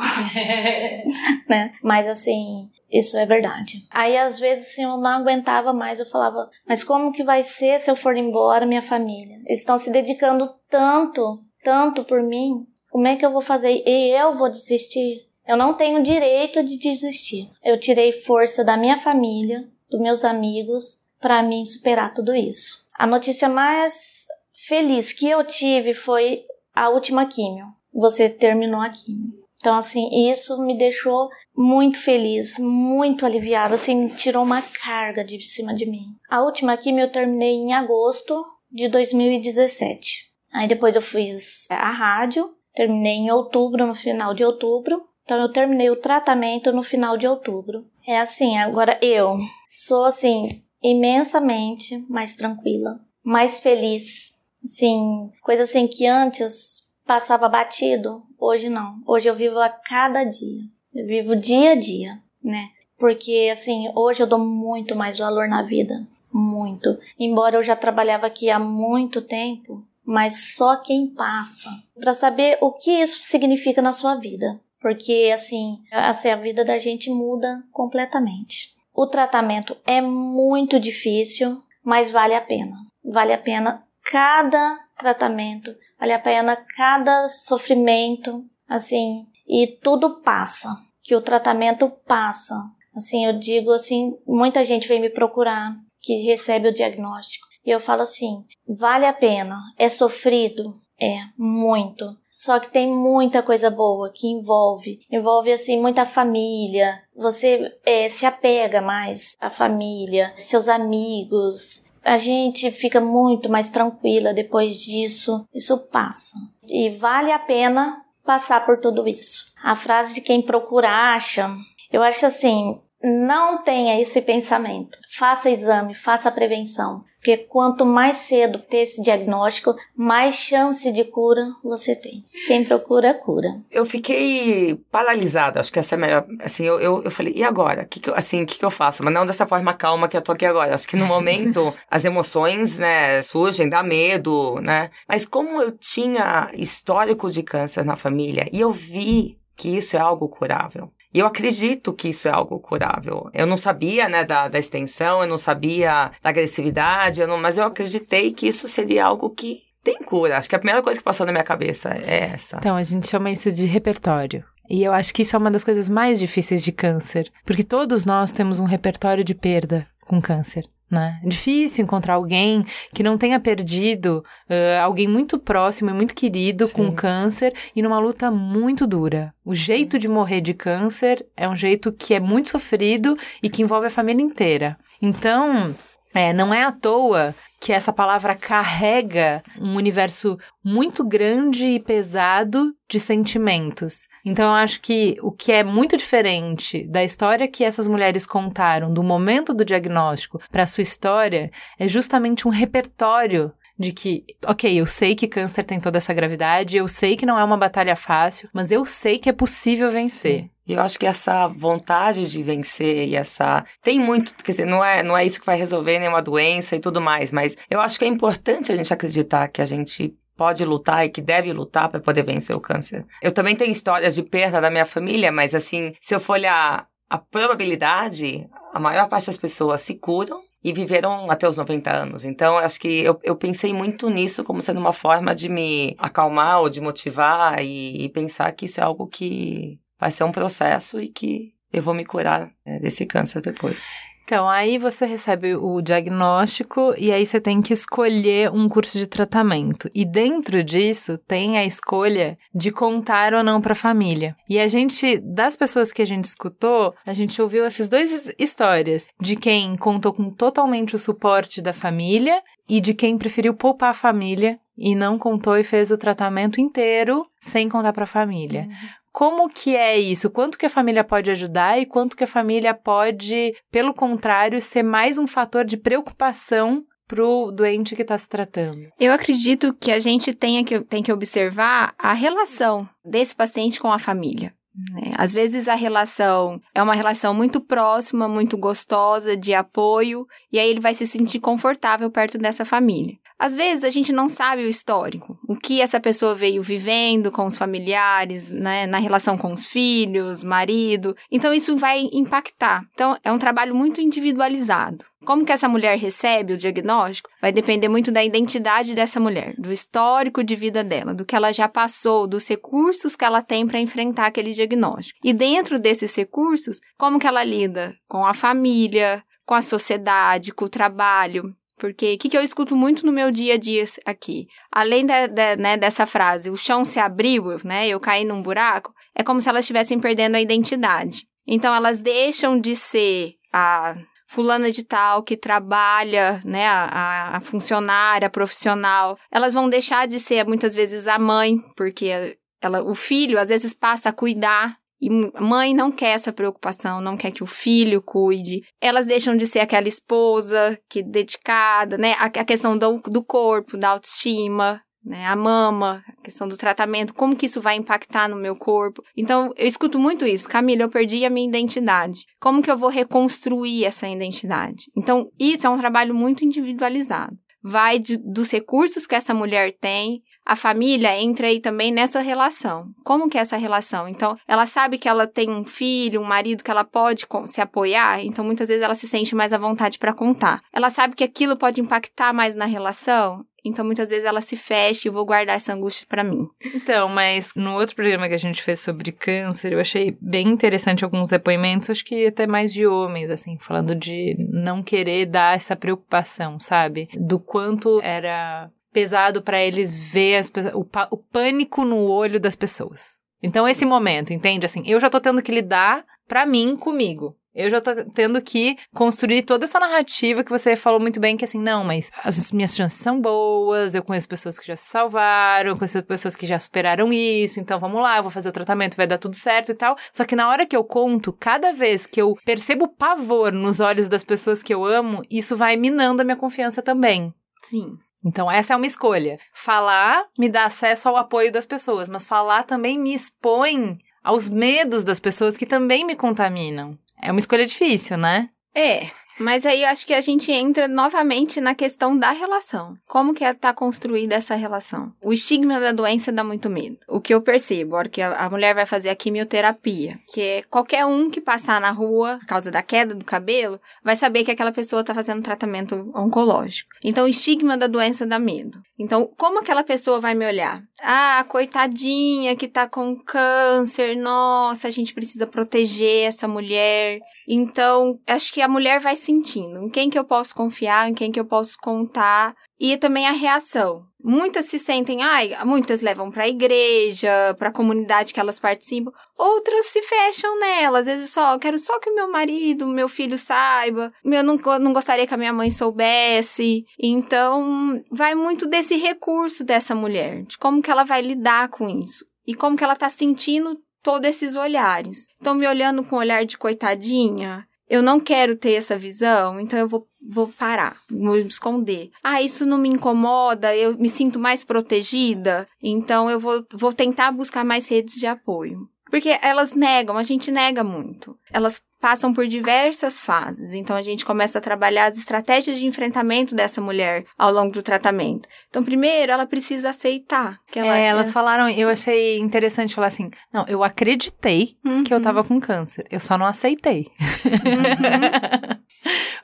(laughs) né? Mas assim, isso é verdade. Aí às vezes assim, eu não aguentava mais, eu falava, mas como que vai ser se eu for embora minha família? Eles estão se dedicando tanto, tanto por mim. Como é que eu vou fazer? E eu vou desistir? Eu não tenho direito de desistir. Eu tirei força da minha família, dos meus amigos, para mim superar tudo isso. A notícia mais feliz que eu tive foi a última químio. Você terminou a químio. Então, assim, isso me deixou muito feliz, muito aliviada, assim, tirou uma carga de cima de mim. A última químio eu terminei em agosto de 2017. Aí depois eu fiz a rádio, terminei em outubro, no final de outubro. Então eu terminei o tratamento no final de outubro. É assim, agora eu sou assim imensamente mais tranquila, mais feliz. Assim, coisa assim que antes passava batido, hoje não. Hoje eu vivo a cada dia. Eu vivo dia a dia, né? Porque assim, hoje eu dou muito mais valor na vida, muito. Embora eu já trabalhava aqui há muito tempo, mas só quem passa para saber o que isso significa na sua vida porque assim, assim a vida da gente muda completamente. O tratamento é muito difícil, mas vale a pena. Vale a pena cada tratamento, vale a pena cada sofrimento, assim, e tudo passa, que o tratamento passa. Assim, eu digo assim, muita gente vem me procurar que recebe o diagnóstico. E eu falo assim: vale a pena, é sofrido, é, muito. Só que tem muita coisa boa que envolve. Envolve, assim, muita família. Você é, se apega mais à família, seus amigos. A gente fica muito mais tranquila depois disso. Isso passa. E vale a pena passar por tudo isso. A frase de quem procura acha. Eu acho assim, não tenha esse pensamento. Faça exame, faça prevenção. Porque quanto mais cedo ter esse diagnóstico, mais chance de cura você tem. Quem procura, cura. Eu fiquei paralisada, acho que essa é a melhor. Assim, eu, eu, eu falei, e agora? Que que eu, assim, o que, que eu faço? Mas não dessa forma calma que eu tô aqui agora. Acho que no momento (laughs) as emoções, né, surgem, dá medo, né? Mas como eu tinha histórico de câncer na família e eu vi que isso é algo curável. E eu acredito que isso é algo curável. Eu não sabia, né, da, da extensão, eu não sabia da agressividade, eu não, mas eu acreditei que isso seria algo que tem cura. Acho que a primeira coisa que passou na minha cabeça é essa. Então, a gente chama isso de repertório. E eu acho que isso é uma das coisas mais difíceis de câncer, porque todos nós temos um repertório de perda com câncer né? É difícil encontrar alguém que não tenha perdido uh, alguém muito próximo e muito querido Sim. com câncer e numa luta muito dura. O jeito de morrer de câncer é um jeito que é muito sofrido e que envolve a família inteira. Então, é, não é à toa que essa palavra carrega um universo muito grande e pesado de sentimentos. Então eu acho que o que é muito diferente da história que essas mulheres contaram do momento do diagnóstico para a sua história é justamente um repertório de que, ok, eu sei que câncer tem toda essa gravidade, eu sei que não é uma batalha fácil, mas eu sei que é possível vencer. E eu acho que essa vontade de vencer e essa. Tem muito. Quer dizer, não é, não é isso que vai resolver nenhuma doença e tudo mais, mas eu acho que é importante a gente acreditar que a gente pode lutar e que deve lutar para poder vencer o câncer. Eu também tenho histórias de perda da minha família, mas assim, se eu for olhar a probabilidade, a maior parte das pessoas se curam e viveram até os 90 anos. Então, acho que eu, eu pensei muito nisso como sendo uma forma de me acalmar ou de motivar e, e pensar que isso é algo que vai ser um processo e que eu vou me curar né, desse câncer depois. Então, aí você recebe o diagnóstico e aí você tem que escolher um curso de tratamento. E dentro disso tem a escolha de contar ou não para a família. E a gente, das pessoas que a gente escutou, a gente ouviu essas duas histórias de quem contou com totalmente o suporte da família e de quem preferiu poupar a família e não contou e fez o tratamento inteiro sem contar para a família. Uhum. Como que é isso? Quanto que a família pode ajudar e quanto que a família pode, pelo contrário, ser mais um fator de preocupação para o doente que está se tratando? Eu acredito que a gente tenha que, tem que observar a relação desse paciente com a família. Né? Às vezes a relação é uma relação muito próxima, muito gostosa, de apoio, e aí ele vai se sentir confortável perto dessa família. Às vezes a gente não sabe o histórico, o que essa pessoa veio vivendo com os familiares, né, na relação com os filhos, marido. Então isso vai impactar. Então é um trabalho muito individualizado. Como que essa mulher recebe o diagnóstico vai depender muito da identidade dessa mulher, do histórico de vida dela, do que ela já passou, dos recursos que ela tem para enfrentar aquele diagnóstico. E dentro desses recursos, como que ela lida com a família, com a sociedade, com o trabalho, porque o que, que, eu escuto muito no meu dia a dia aqui? Além né, dessa frase, o chão se abriu, né? Eu caí num buraco, é como se elas estivessem perdendo a identidade. Então elas deixam de ser a fulana de tal que trabalha, né, a, a funcionária, a profissional. Elas vão deixar de ser muitas vezes a mãe, porque ela, o filho às vezes passa a cuidar e mãe não quer essa preocupação, não quer que o filho cuide. Elas deixam de ser aquela esposa que dedicada, né? A, a questão do, do corpo, da autoestima, né? A mama, a questão do tratamento, como que isso vai impactar no meu corpo. Então, eu escuto muito isso. Camila, eu perdi a minha identidade. Como que eu vou reconstruir essa identidade? Então, isso é um trabalho muito individualizado. Vai de, dos recursos que essa mulher tem, a família entra aí também nessa relação. Como que é essa relação? Então, ela sabe que ela tem um filho, um marido que ela pode se apoiar, então muitas vezes ela se sente mais à vontade para contar. Ela sabe que aquilo pode impactar mais na relação, então, muitas vezes ela se fecha e vou guardar essa angústia para mim. Então, mas no outro programa que a gente fez sobre câncer, eu achei bem interessante alguns depoimentos, acho que até mais de homens, assim, falando de não querer dar essa preocupação, sabe? Do quanto era pesado para eles ver as, o, o pânico no olho das pessoas. Então, esse momento, entende? Assim, eu já tô tendo que lidar para mim comigo. Eu já tô tendo que construir toda essa narrativa que você falou muito bem, que assim, não, mas as minhas chances são boas, eu conheço pessoas que já se salvaram, eu conheço pessoas que já superaram isso, então vamos lá, eu vou fazer o tratamento, vai dar tudo certo e tal. Só que na hora que eu conto, cada vez que eu percebo pavor nos olhos das pessoas que eu amo, isso vai minando a minha confiança também. Sim. Então, essa é uma escolha. Falar me dá acesso ao apoio das pessoas, mas falar também me expõe aos medos das pessoas que também me contaminam. É uma escolha difícil, né? É, mas aí acho que a gente entra novamente na questão da relação. Como que está construída essa relação? O estigma da doença dá muito medo. O que eu percebo, a hora que a, mulher vai fazer a quimioterapia, que é qualquer um que passar na rua por causa da queda do cabelo, vai saber que aquela pessoa está fazendo tratamento oncológico. Então, o estigma da doença dá medo. Então, como aquela pessoa vai me olhar? Ah, coitadinha que tá com câncer, nossa, a gente precisa proteger essa mulher. Então, acho que a mulher vai sentindo em quem que eu posso confiar, em quem que eu posso contar e também a reação. Muitas se sentem, ai, muitas levam para a igreja, para a comunidade que elas participam, outras se fecham nela. Às vezes só, eu quero só que o meu marido, meu filho saiba, eu não, não gostaria que a minha mãe soubesse. Então, vai muito desse recurso dessa mulher, de como que ela vai lidar com isso e como que ela tá sentindo todos esses olhares. Então, me olhando com um olhar de coitadinha, eu não quero ter essa visão, então eu vou, vou parar, vou me esconder. Ah, isso não me incomoda, eu me sinto mais protegida, então eu vou, vou tentar buscar mais redes de apoio. Porque elas negam, a gente nega muito. Elas passam por diversas fases. Então a gente começa a trabalhar as estratégias de enfrentamento dessa mulher ao longo do tratamento. Então, primeiro, ela precisa aceitar que ela é, elas é... falaram, eu achei interessante falar assim: "Não, eu acreditei uhum. que eu tava com câncer. Eu só não aceitei".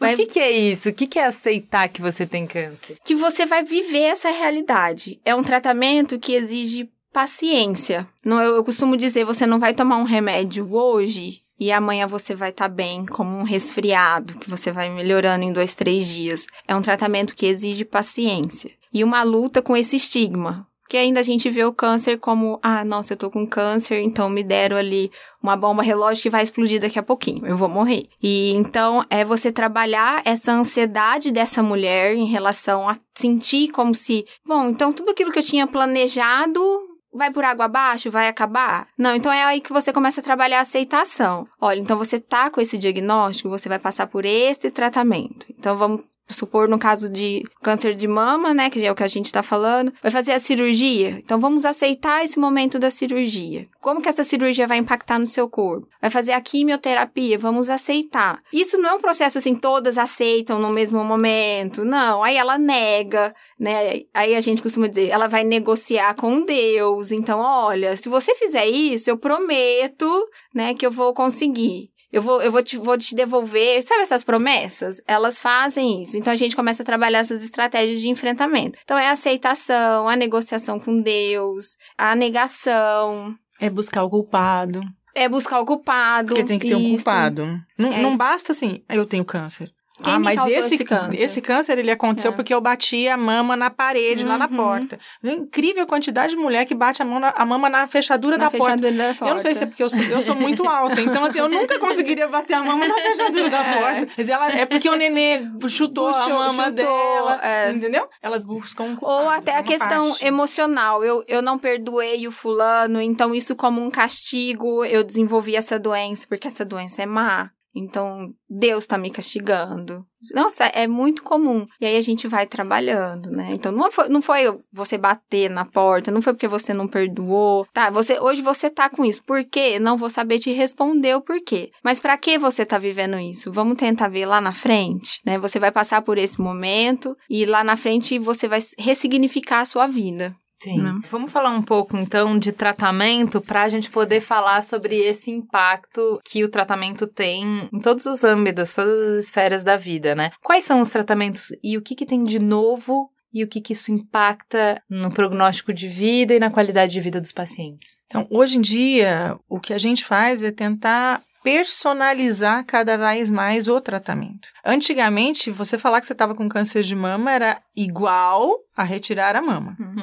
Uhum. (laughs) o que, que é isso? O que, que é aceitar que você tem câncer? Que você vai viver essa realidade. É um tratamento que exige paciência. Não, eu, eu costumo dizer, você não vai tomar um remédio hoje e amanhã você vai estar tá bem, como um resfriado, que você vai melhorando em dois, três dias. É um tratamento que exige paciência e uma luta com esse estigma. Porque ainda a gente vê o câncer como, ah, nossa, eu tô com câncer, então me deram ali uma bomba relógio que vai explodir daqui a pouquinho, eu vou morrer. E então é você trabalhar essa ansiedade dessa mulher em relação a sentir como se, bom, então tudo aquilo que eu tinha planejado vai por água abaixo, vai acabar? Não, então é aí que você começa a trabalhar a aceitação. Olha, então você tá com esse diagnóstico, você vai passar por esse tratamento. Então vamos supor no caso de câncer de mama, né, que é o que a gente está falando, vai fazer a cirurgia. Então vamos aceitar esse momento da cirurgia. Como que essa cirurgia vai impactar no seu corpo? Vai fazer a quimioterapia, vamos aceitar. Isso não é um processo assim todas aceitam no mesmo momento. Não, aí ela nega, né? Aí a gente costuma dizer, ela vai negociar com Deus. Então, olha, se você fizer isso, eu prometo, né, que eu vou conseguir eu vou, eu vou te, vou te devolver. Sabe essas promessas? Elas fazem isso. Então a gente começa a trabalhar essas estratégias de enfrentamento. Então é a aceitação, a negociação com Deus, a negação. É buscar o culpado. É buscar o culpado. Porque tem que ter isso. um culpado. Não, é. não basta assim, eu tenho câncer. Quem ah, mas esse, esse câncer? Esse câncer ele aconteceu é. porque eu bati a mama na parede, uhum. lá na uhum. porta. Incrível a quantidade de mulher que bate a, mão na, a mama na fechadura, na da, fechadura porta. da porta. Eu não sei se é porque eu sou, eu sou muito alta, então assim, eu nunca conseguiria bater a mama na fechadura da (laughs) é. porta. Mas ela, é porque o nenê chutou Puxou, a mama chutou, dela, é. entendeu? Elas buscam um Ou até a questão parte. emocional. Eu, eu não perdoei o fulano, então isso como um castigo, eu desenvolvi essa doença, porque essa doença é má. Então, Deus está me castigando. Nossa, é muito comum. E aí a gente vai trabalhando, né? Então, não foi, não foi você bater na porta, não foi porque você não perdoou. Tá, você hoje você tá com isso. Por quê? Não vou saber te responder o porquê. Mas para que você tá vivendo isso? Vamos tentar ver lá na frente, né? Você vai passar por esse momento e lá na frente você vai ressignificar a sua vida. Sim. Né? Vamos falar um pouco então de tratamento para a gente poder falar sobre esse impacto que o tratamento tem em todos os âmbitos, todas as esferas da vida, né? Quais são os tratamentos e o que, que tem de novo e o que, que isso impacta no prognóstico de vida e na qualidade de vida dos pacientes? Então, hoje em dia, o que a gente faz é tentar personalizar cada vez mais o tratamento. Antigamente, você falar que você estava com câncer de mama era igual a retirar a mama. Uhum.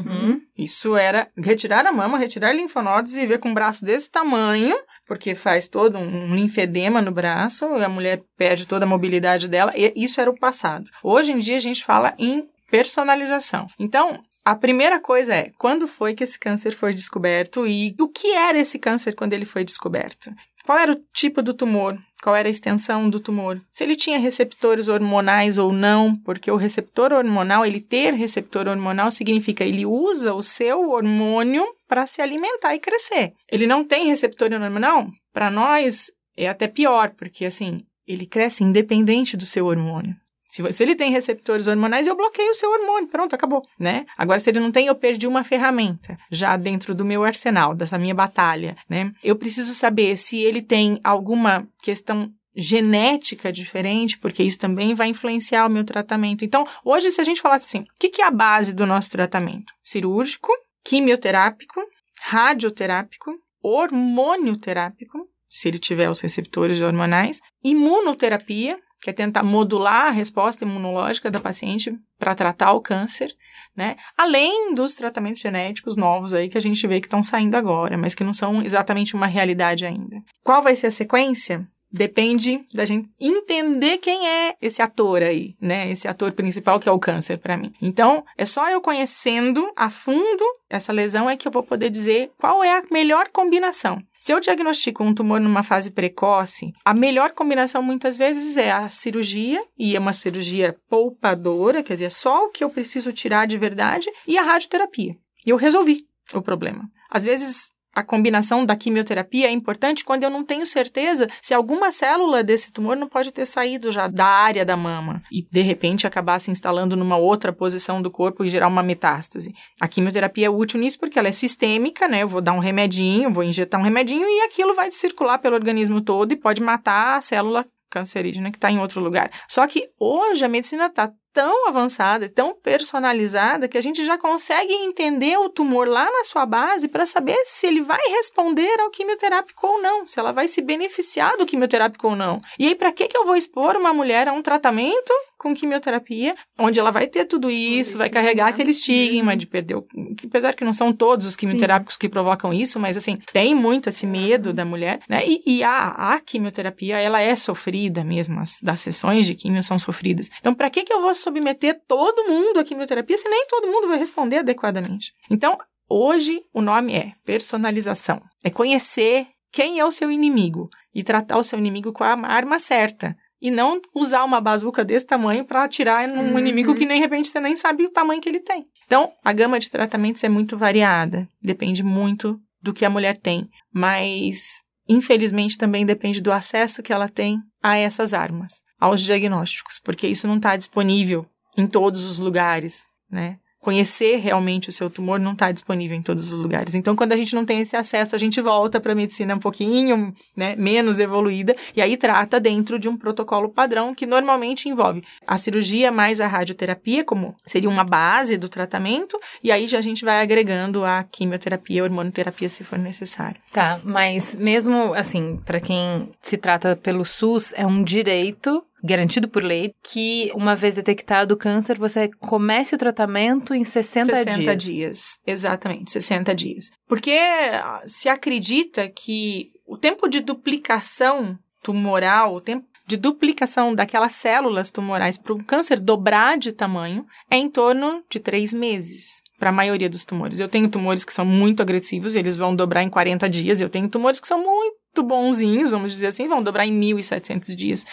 Isso era retirar a mama, retirar linfonodos, viver com um braço desse tamanho, porque faz todo um linfedema no braço, a mulher perde toda a mobilidade dela. E isso era o passado. Hoje em dia a gente fala em personalização. Então, a primeira coisa é, quando foi que esse câncer foi descoberto e o que era esse câncer quando ele foi descoberto? Qual era o tipo do tumor? Qual era a extensão do tumor? Se ele tinha receptores hormonais ou não, porque o receptor hormonal, ele ter receptor hormonal significa ele usa o seu hormônio para se alimentar e crescer. Ele não tem receptor hormonal? Para nós é até pior, porque assim, ele cresce independente do seu hormônio. Se, se, ele tem receptores hormonais, eu bloqueio o seu hormônio. Pronto, acabou, né? Agora, se ele não tem, eu perdi uma ferramenta já dentro do meu arsenal, dessa minha batalha, né? Eu preciso saber se ele tem alguma questão genética diferente, porque isso também vai influenciar o meu tratamento. Então, hoje, se a gente falasse assim, o que, que é a base do nosso tratamento? Cirúrgico, quimioterápico, radioterápico, hormônio terápico, se ele tiver os receptores hormonais, imunoterapia, que é tentar modular a resposta imunológica da paciente para tratar o câncer, né? Além dos tratamentos genéticos novos aí que a gente vê que estão saindo agora, mas que não são exatamente uma realidade ainda. Qual vai ser a sequência? Depende da gente entender quem é esse ator aí, né? Esse ator principal que é o câncer para mim. Então, é só eu conhecendo a fundo essa lesão é que eu vou poder dizer qual é a melhor combinação. Se eu diagnostico um tumor numa fase precoce, a melhor combinação muitas vezes é a cirurgia, e é uma cirurgia poupadora, quer dizer, só o que eu preciso tirar de verdade, e a radioterapia. E eu resolvi o problema. Às vezes a combinação da quimioterapia é importante quando eu não tenho certeza se alguma célula desse tumor não pode ter saído já da área da mama e de repente acabar se instalando numa outra posição do corpo e gerar uma metástase. A quimioterapia é útil nisso porque ela é sistêmica, né? Eu vou dar um remedinho, vou injetar um remedinho e aquilo vai circular pelo organismo todo e pode matar a célula cancerígena que está em outro lugar. Só que hoje a medicina está tão avançada tão personalizada que a gente já consegue entender o tumor lá na sua base para saber se ele vai responder ao quimioterápico ou não, se ela vai se beneficiar do quimioterápico ou não. E aí, para que, que eu vou expor uma mulher a um tratamento com quimioterapia, onde ela vai ter tudo isso, vai carregar aquele estigma uhum. de perder o. Apesar que não são todos os quimioterápicos Sim. que provocam isso, mas assim, tem muito esse medo da mulher, né? E, e a, a quimioterapia, ela é sofrida mesmo, as das sessões de quimio são sofridas. Então, para que, que eu vou submeter todo mundo à quimioterapia se nem todo mundo vai responder adequadamente? Então, hoje o nome é personalização. É conhecer quem é o seu inimigo e tratar o seu inimigo com a arma certa. E não usar uma bazuca desse tamanho para atirar num uhum. inimigo que, nem, de repente, você nem sabe o tamanho que ele tem. Então, a gama de tratamentos é muito variada. Depende muito do que a mulher tem. Mas, infelizmente, também depende do acesso que ela tem a essas armas, aos diagnósticos, porque isso não está disponível em todos os lugares, né? Conhecer realmente o seu tumor não está disponível em todos os lugares. Então, quando a gente não tem esse acesso, a gente volta para a medicina um pouquinho né, menos evoluída e aí trata dentro de um protocolo padrão que normalmente envolve a cirurgia mais a radioterapia, como seria uma base do tratamento, e aí já a gente vai agregando a quimioterapia, a hormonoterapia se for necessário. Tá, mas mesmo assim, para quem se trata pelo SUS, é um direito garantido por lei, que uma vez detectado o câncer, você comece o tratamento em 60, 60 dias. 60 dias, exatamente, 60 dias. Porque ah, se acredita que o tempo de duplicação tumoral, o tempo de duplicação daquelas células tumorais para um câncer dobrar de tamanho é em torno de três meses para a maioria dos tumores. Eu tenho tumores que são muito agressivos, eles vão dobrar em 40 dias. Eu tenho tumores que são muito bonzinhos, vamos dizer assim, vão dobrar em 1.700 dias.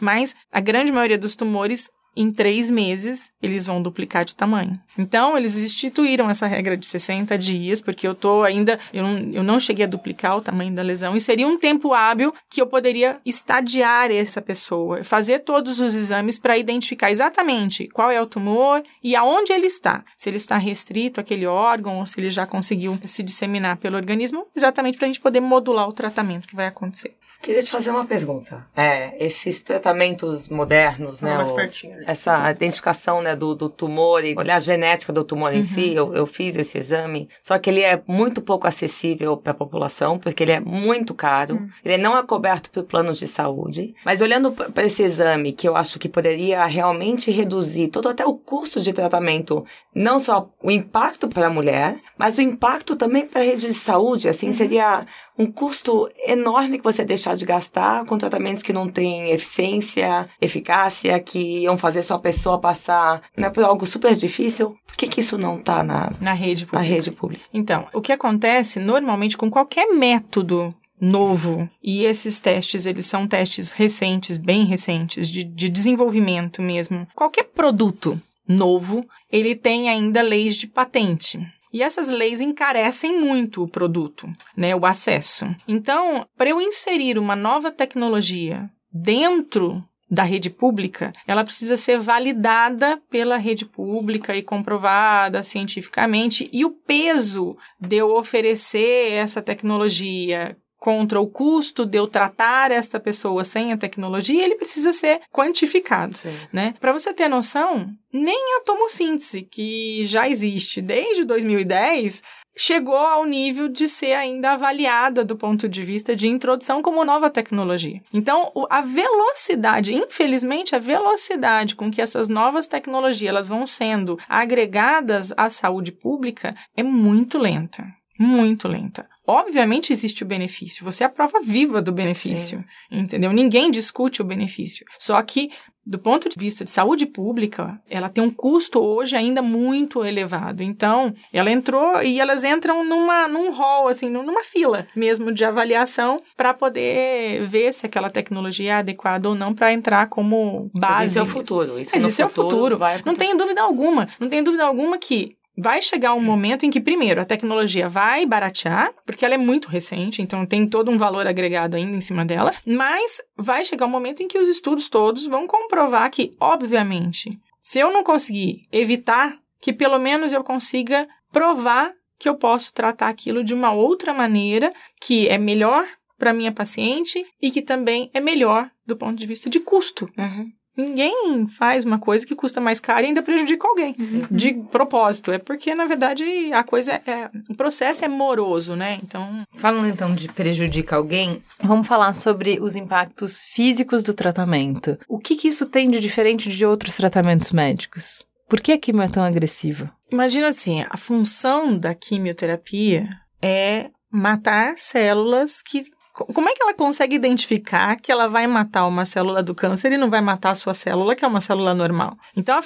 Mas a grande maioria dos tumores em três meses eles vão duplicar de tamanho. Então, eles instituíram essa regra de 60 dias, porque eu tô ainda, eu não, eu não cheguei a duplicar o tamanho da lesão, e seria um tempo hábil que eu poderia estadiar essa pessoa, fazer todos os exames para identificar exatamente qual é o tumor e aonde ele está. Se ele está restrito àquele órgão ou se ele já conseguiu se disseminar pelo organismo, exatamente para a gente poder modular o tratamento que vai acontecer. Queria te fazer uma pergunta. É, esses tratamentos modernos, né? Mais o, pertinho, né? Essa identificação né, do, do tumor e olhar a genética do tumor uhum. em si, eu, eu fiz esse exame. Só que ele é muito pouco acessível para a população, porque ele é muito caro. Uhum. Ele não é coberto por planos de saúde. Mas olhando para esse exame, que eu acho que poderia realmente reduzir todo até o custo de tratamento, não só o impacto para a mulher, mas o impacto também para a rede de saúde, assim, uhum. seria um custo enorme que você deixar de gastar com tratamentos que não têm eficiência, eficácia, que iam fazer sua pessoa passar né, por algo super difícil. Por que, que isso não está na, na, rede pública? na rede pública? Então, o que acontece normalmente com qualquer método novo. E esses testes, eles são testes recentes, bem recentes, de, de desenvolvimento mesmo. Qualquer produto novo, ele tem ainda leis de patente. E essas leis encarecem muito o produto, né, o acesso. Então, para eu inserir uma nova tecnologia dentro da rede pública, ela precisa ser validada pela rede pública e comprovada cientificamente. E o peso de eu oferecer essa tecnologia contra o custo de eu tratar essa pessoa sem a tecnologia, ele precisa ser quantificado, Sim. né? Para você ter noção, nem a tomossíntese, que já existe desde 2010, chegou ao nível de ser ainda avaliada do ponto de vista de introdução como nova tecnologia. Então, a velocidade, infelizmente, a velocidade com que essas novas tecnologias elas vão sendo agregadas à saúde pública é muito lenta muito lenta. Obviamente existe o benefício, você é a prova viva do benefício, Sim. entendeu? Ninguém discute o benefício. Só que do ponto de vista de saúde pública, ela tem um custo hoje ainda muito elevado. Então, ela entrou e elas entram numa num hall assim, numa fila mesmo de avaliação para poder ver se aquela tecnologia é adequada ou não para entrar como base. Mas isso é o futuro. Isso, Mas isso é o futuro. Não tem dúvida alguma. Não tem dúvida alguma que vai chegar um momento em que, primeiro, a tecnologia vai baratear, porque ela é muito recente, então tem todo um valor agregado ainda em cima dela, mas vai chegar um momento em que os estudos todos vão comprovar que, obviamente, se eu não conseguir evitar, que pelo menos eu consiga provar que eu posso tratar aquilo de uma outra maneira que é melhor para minha paciente e que também é melhor do ponto de vista de custo. Uhum. Ninguém faz uma coisa que custa mais caro e ainda prejudica alguém. De propósito. É porque, na verdade, a coisa é. O processo é moroso, né? Então. Falando então de prejudica alguém, vamos falar sobre os impactos físicos do tratamento. O que, que isso tem de diferente de outros tratamentos médicos? Por que a quimio é tão agressiva? Imagina assim, a função da quimioterapia é matar células que como é que ela consegue identificar que ela vai matar uma célula do câncer e não vai matar a sua célula, que é uma célula normal? Então,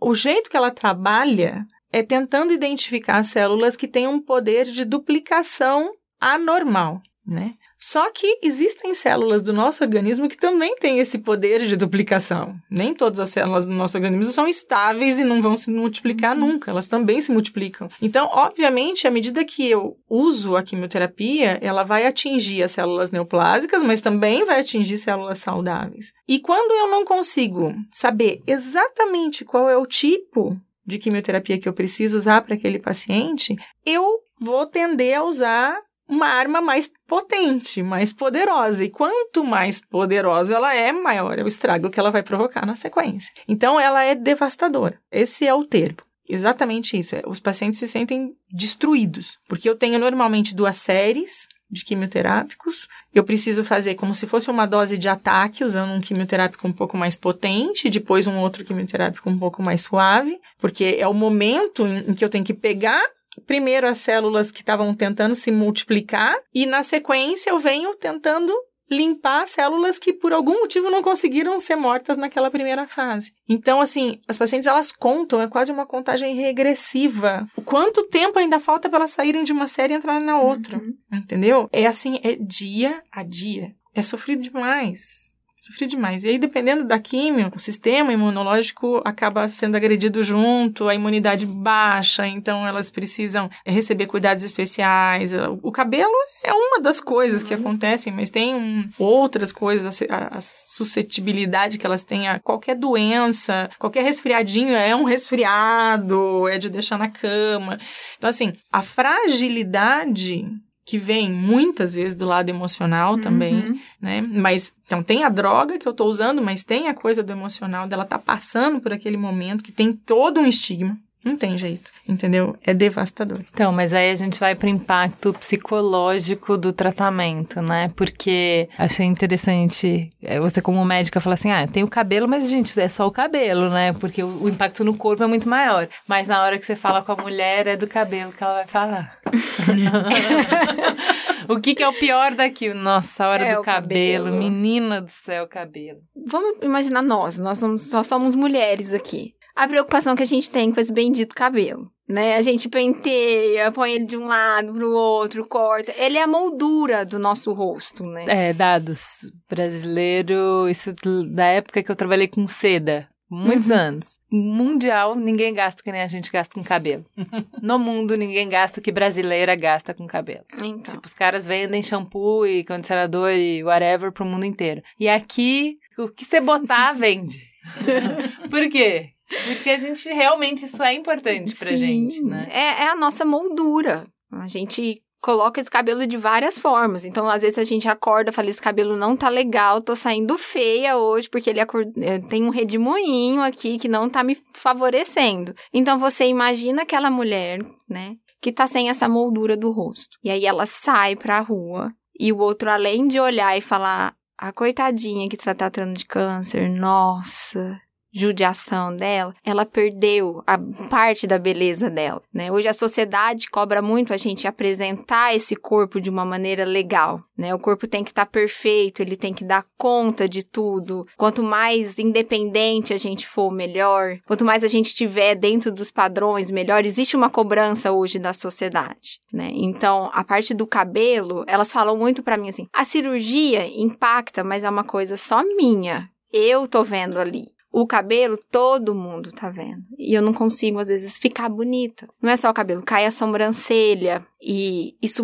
o, o jeito que ela trabalha é tentando identificar células que têm um poder de duplicação anormal, né? Só que existem células do nosso organismo que também têm esse poder de duplicação. Nem todas as células do nosso organismo são estáveis e não vão se multiplicar uhum. nunca, elas também se multiplicam. Então, obviamente, à medida que eu uso a quimioterapia, ela vai atingir as células neoplásicas, mas também vai atingir células saudáveis. E quando eu não consigo saber exatamente qual é o tipo de quimioterapia que eu preciso usar para aquele paciente, eu vou tender a usar uma arma mais potente, mais poderosa. E quanto mais poderosa ela é, maior é o estrago que ela vai provocar na sequência. Então, ela é devastadora. Esse é o termo. Exatamente isso. É, os pacientes se sentem destruídos, porque eu tenho normalmente duas séries de quimioterápicos. Eu preciso fazer como se fosse uma dose de ataque, usando um quimioterápico um pouco mais potente, depois um outro quimioterápico um pouco mais suave, porque é o momento em que eu tenho que pegar primeiro as células que estavam tentando se multiplicar e na sequência eu venho tentando limpar células que por algum motivo não conseguiram ser mortas naquela primeira fase. Então, assim, as pacientes elas contam, é quase uma contagem regressiva. O quanto tempo ainda falta para elas saírem de uma série e entrarem na outra, uhum. entendeu? É assim, é dia a dia. É sofrido demais sofri demais. E aí, dependendo da químio, o sistema imunológico acaba sendo agredido junto, a imunidade baixa, então elas precisam receber cuidados especiais. O cabelo é uma das coisas que acontecem, mas tem um, outras coisas, a, a suscetibilidade que elas têm a qualquer doença, qualquer resfriadinho é um resfriado, é de deixar na cama. Então, assim, a fragilidade que vem muitas vezes do lado emocional uhum. também, né? Mas então tem a droga que eu tô usando, mas tem a coisa do emocional dela tá passando por aquele momento que tem todo um estigma. Não tem jeito, entendeu? É devastador. Então, mas aí a gente vai para o impacto psicológico do tratamento, né? Porque achei interessante é, você, como médica, falar assim: ah, tem o cabelo, mas, gente, é só o cabelo, né? Porque o, o impacto no corpo é muito maior. Mas na hora que você fala com a mulher, é do cabelo que ela vai falar. (laughs) o que, que, é o pior daqui? Nossa, a hora é do cabelo. cabelo. Menina do céu, cabelo. Vamos imaginar nós, nós somos, só somos mulheres aqui a preocupação que a gente tem com esse bendito cabelo. Né? A gente penteia, põe ele de um lado pro outro, corta. Ele é a moldura do nosso rosto, né? É, dados brasileiro, isso da época que eu trabalhei com seda. Muitos uhum. anos. Mundial, ninguém gasta que nem a gente gasta com cabelo. (laughs) No mundo, ninguém gasta o que brasileira gasta com cabelo. Então. Tipo, os caras vendem shampoo e condicionador e whatever pro mundo inteiro. E aqui, o que você botar, vende. (laughs) Por quê? Porque a gente realmente isso é importante pra Sim, gente, né? É, é a nossa moldura. A gente coloca esse cabelo de várias formas. Então, às vezes a gente acorda e fala: esse cabelo não tá legal, tô saindo feia hoje, porque ele eh, tem um redemoinho aqui que não tá me favorecendo. Então, você imagina aquela mulher, né? Que tá sem essa moldura do rosto. E aí ela sai pra rua e o outro, além de olhar e falar. A coitadinha que tá tratando de câncer, nossa, judiação dela, ela perdeu a parte da beleza dela, né? Hoje a sociedade cobra muito a gente apresentar esse corpo de uma maneira legal, né? O corpo tem que estar tá perfeito, ele tem que dar conta de tudo. Quanto mais independente a gente for, melhor. Quanto mais a gente tiver dentro dos padrões, melhor. Existe uma cobrança hoje da sociedade, né? Então, a parte do cabelo, elas falam muito para mim assim: a cirurgia impacta, mas é uma coisa só minha. Eu tô vendo ali. O cabelo, todo mundo tá vendo. E eu não consigo, às vezes, ficar bonita. Não é só o cabelo, cai a sobrancelha. E isso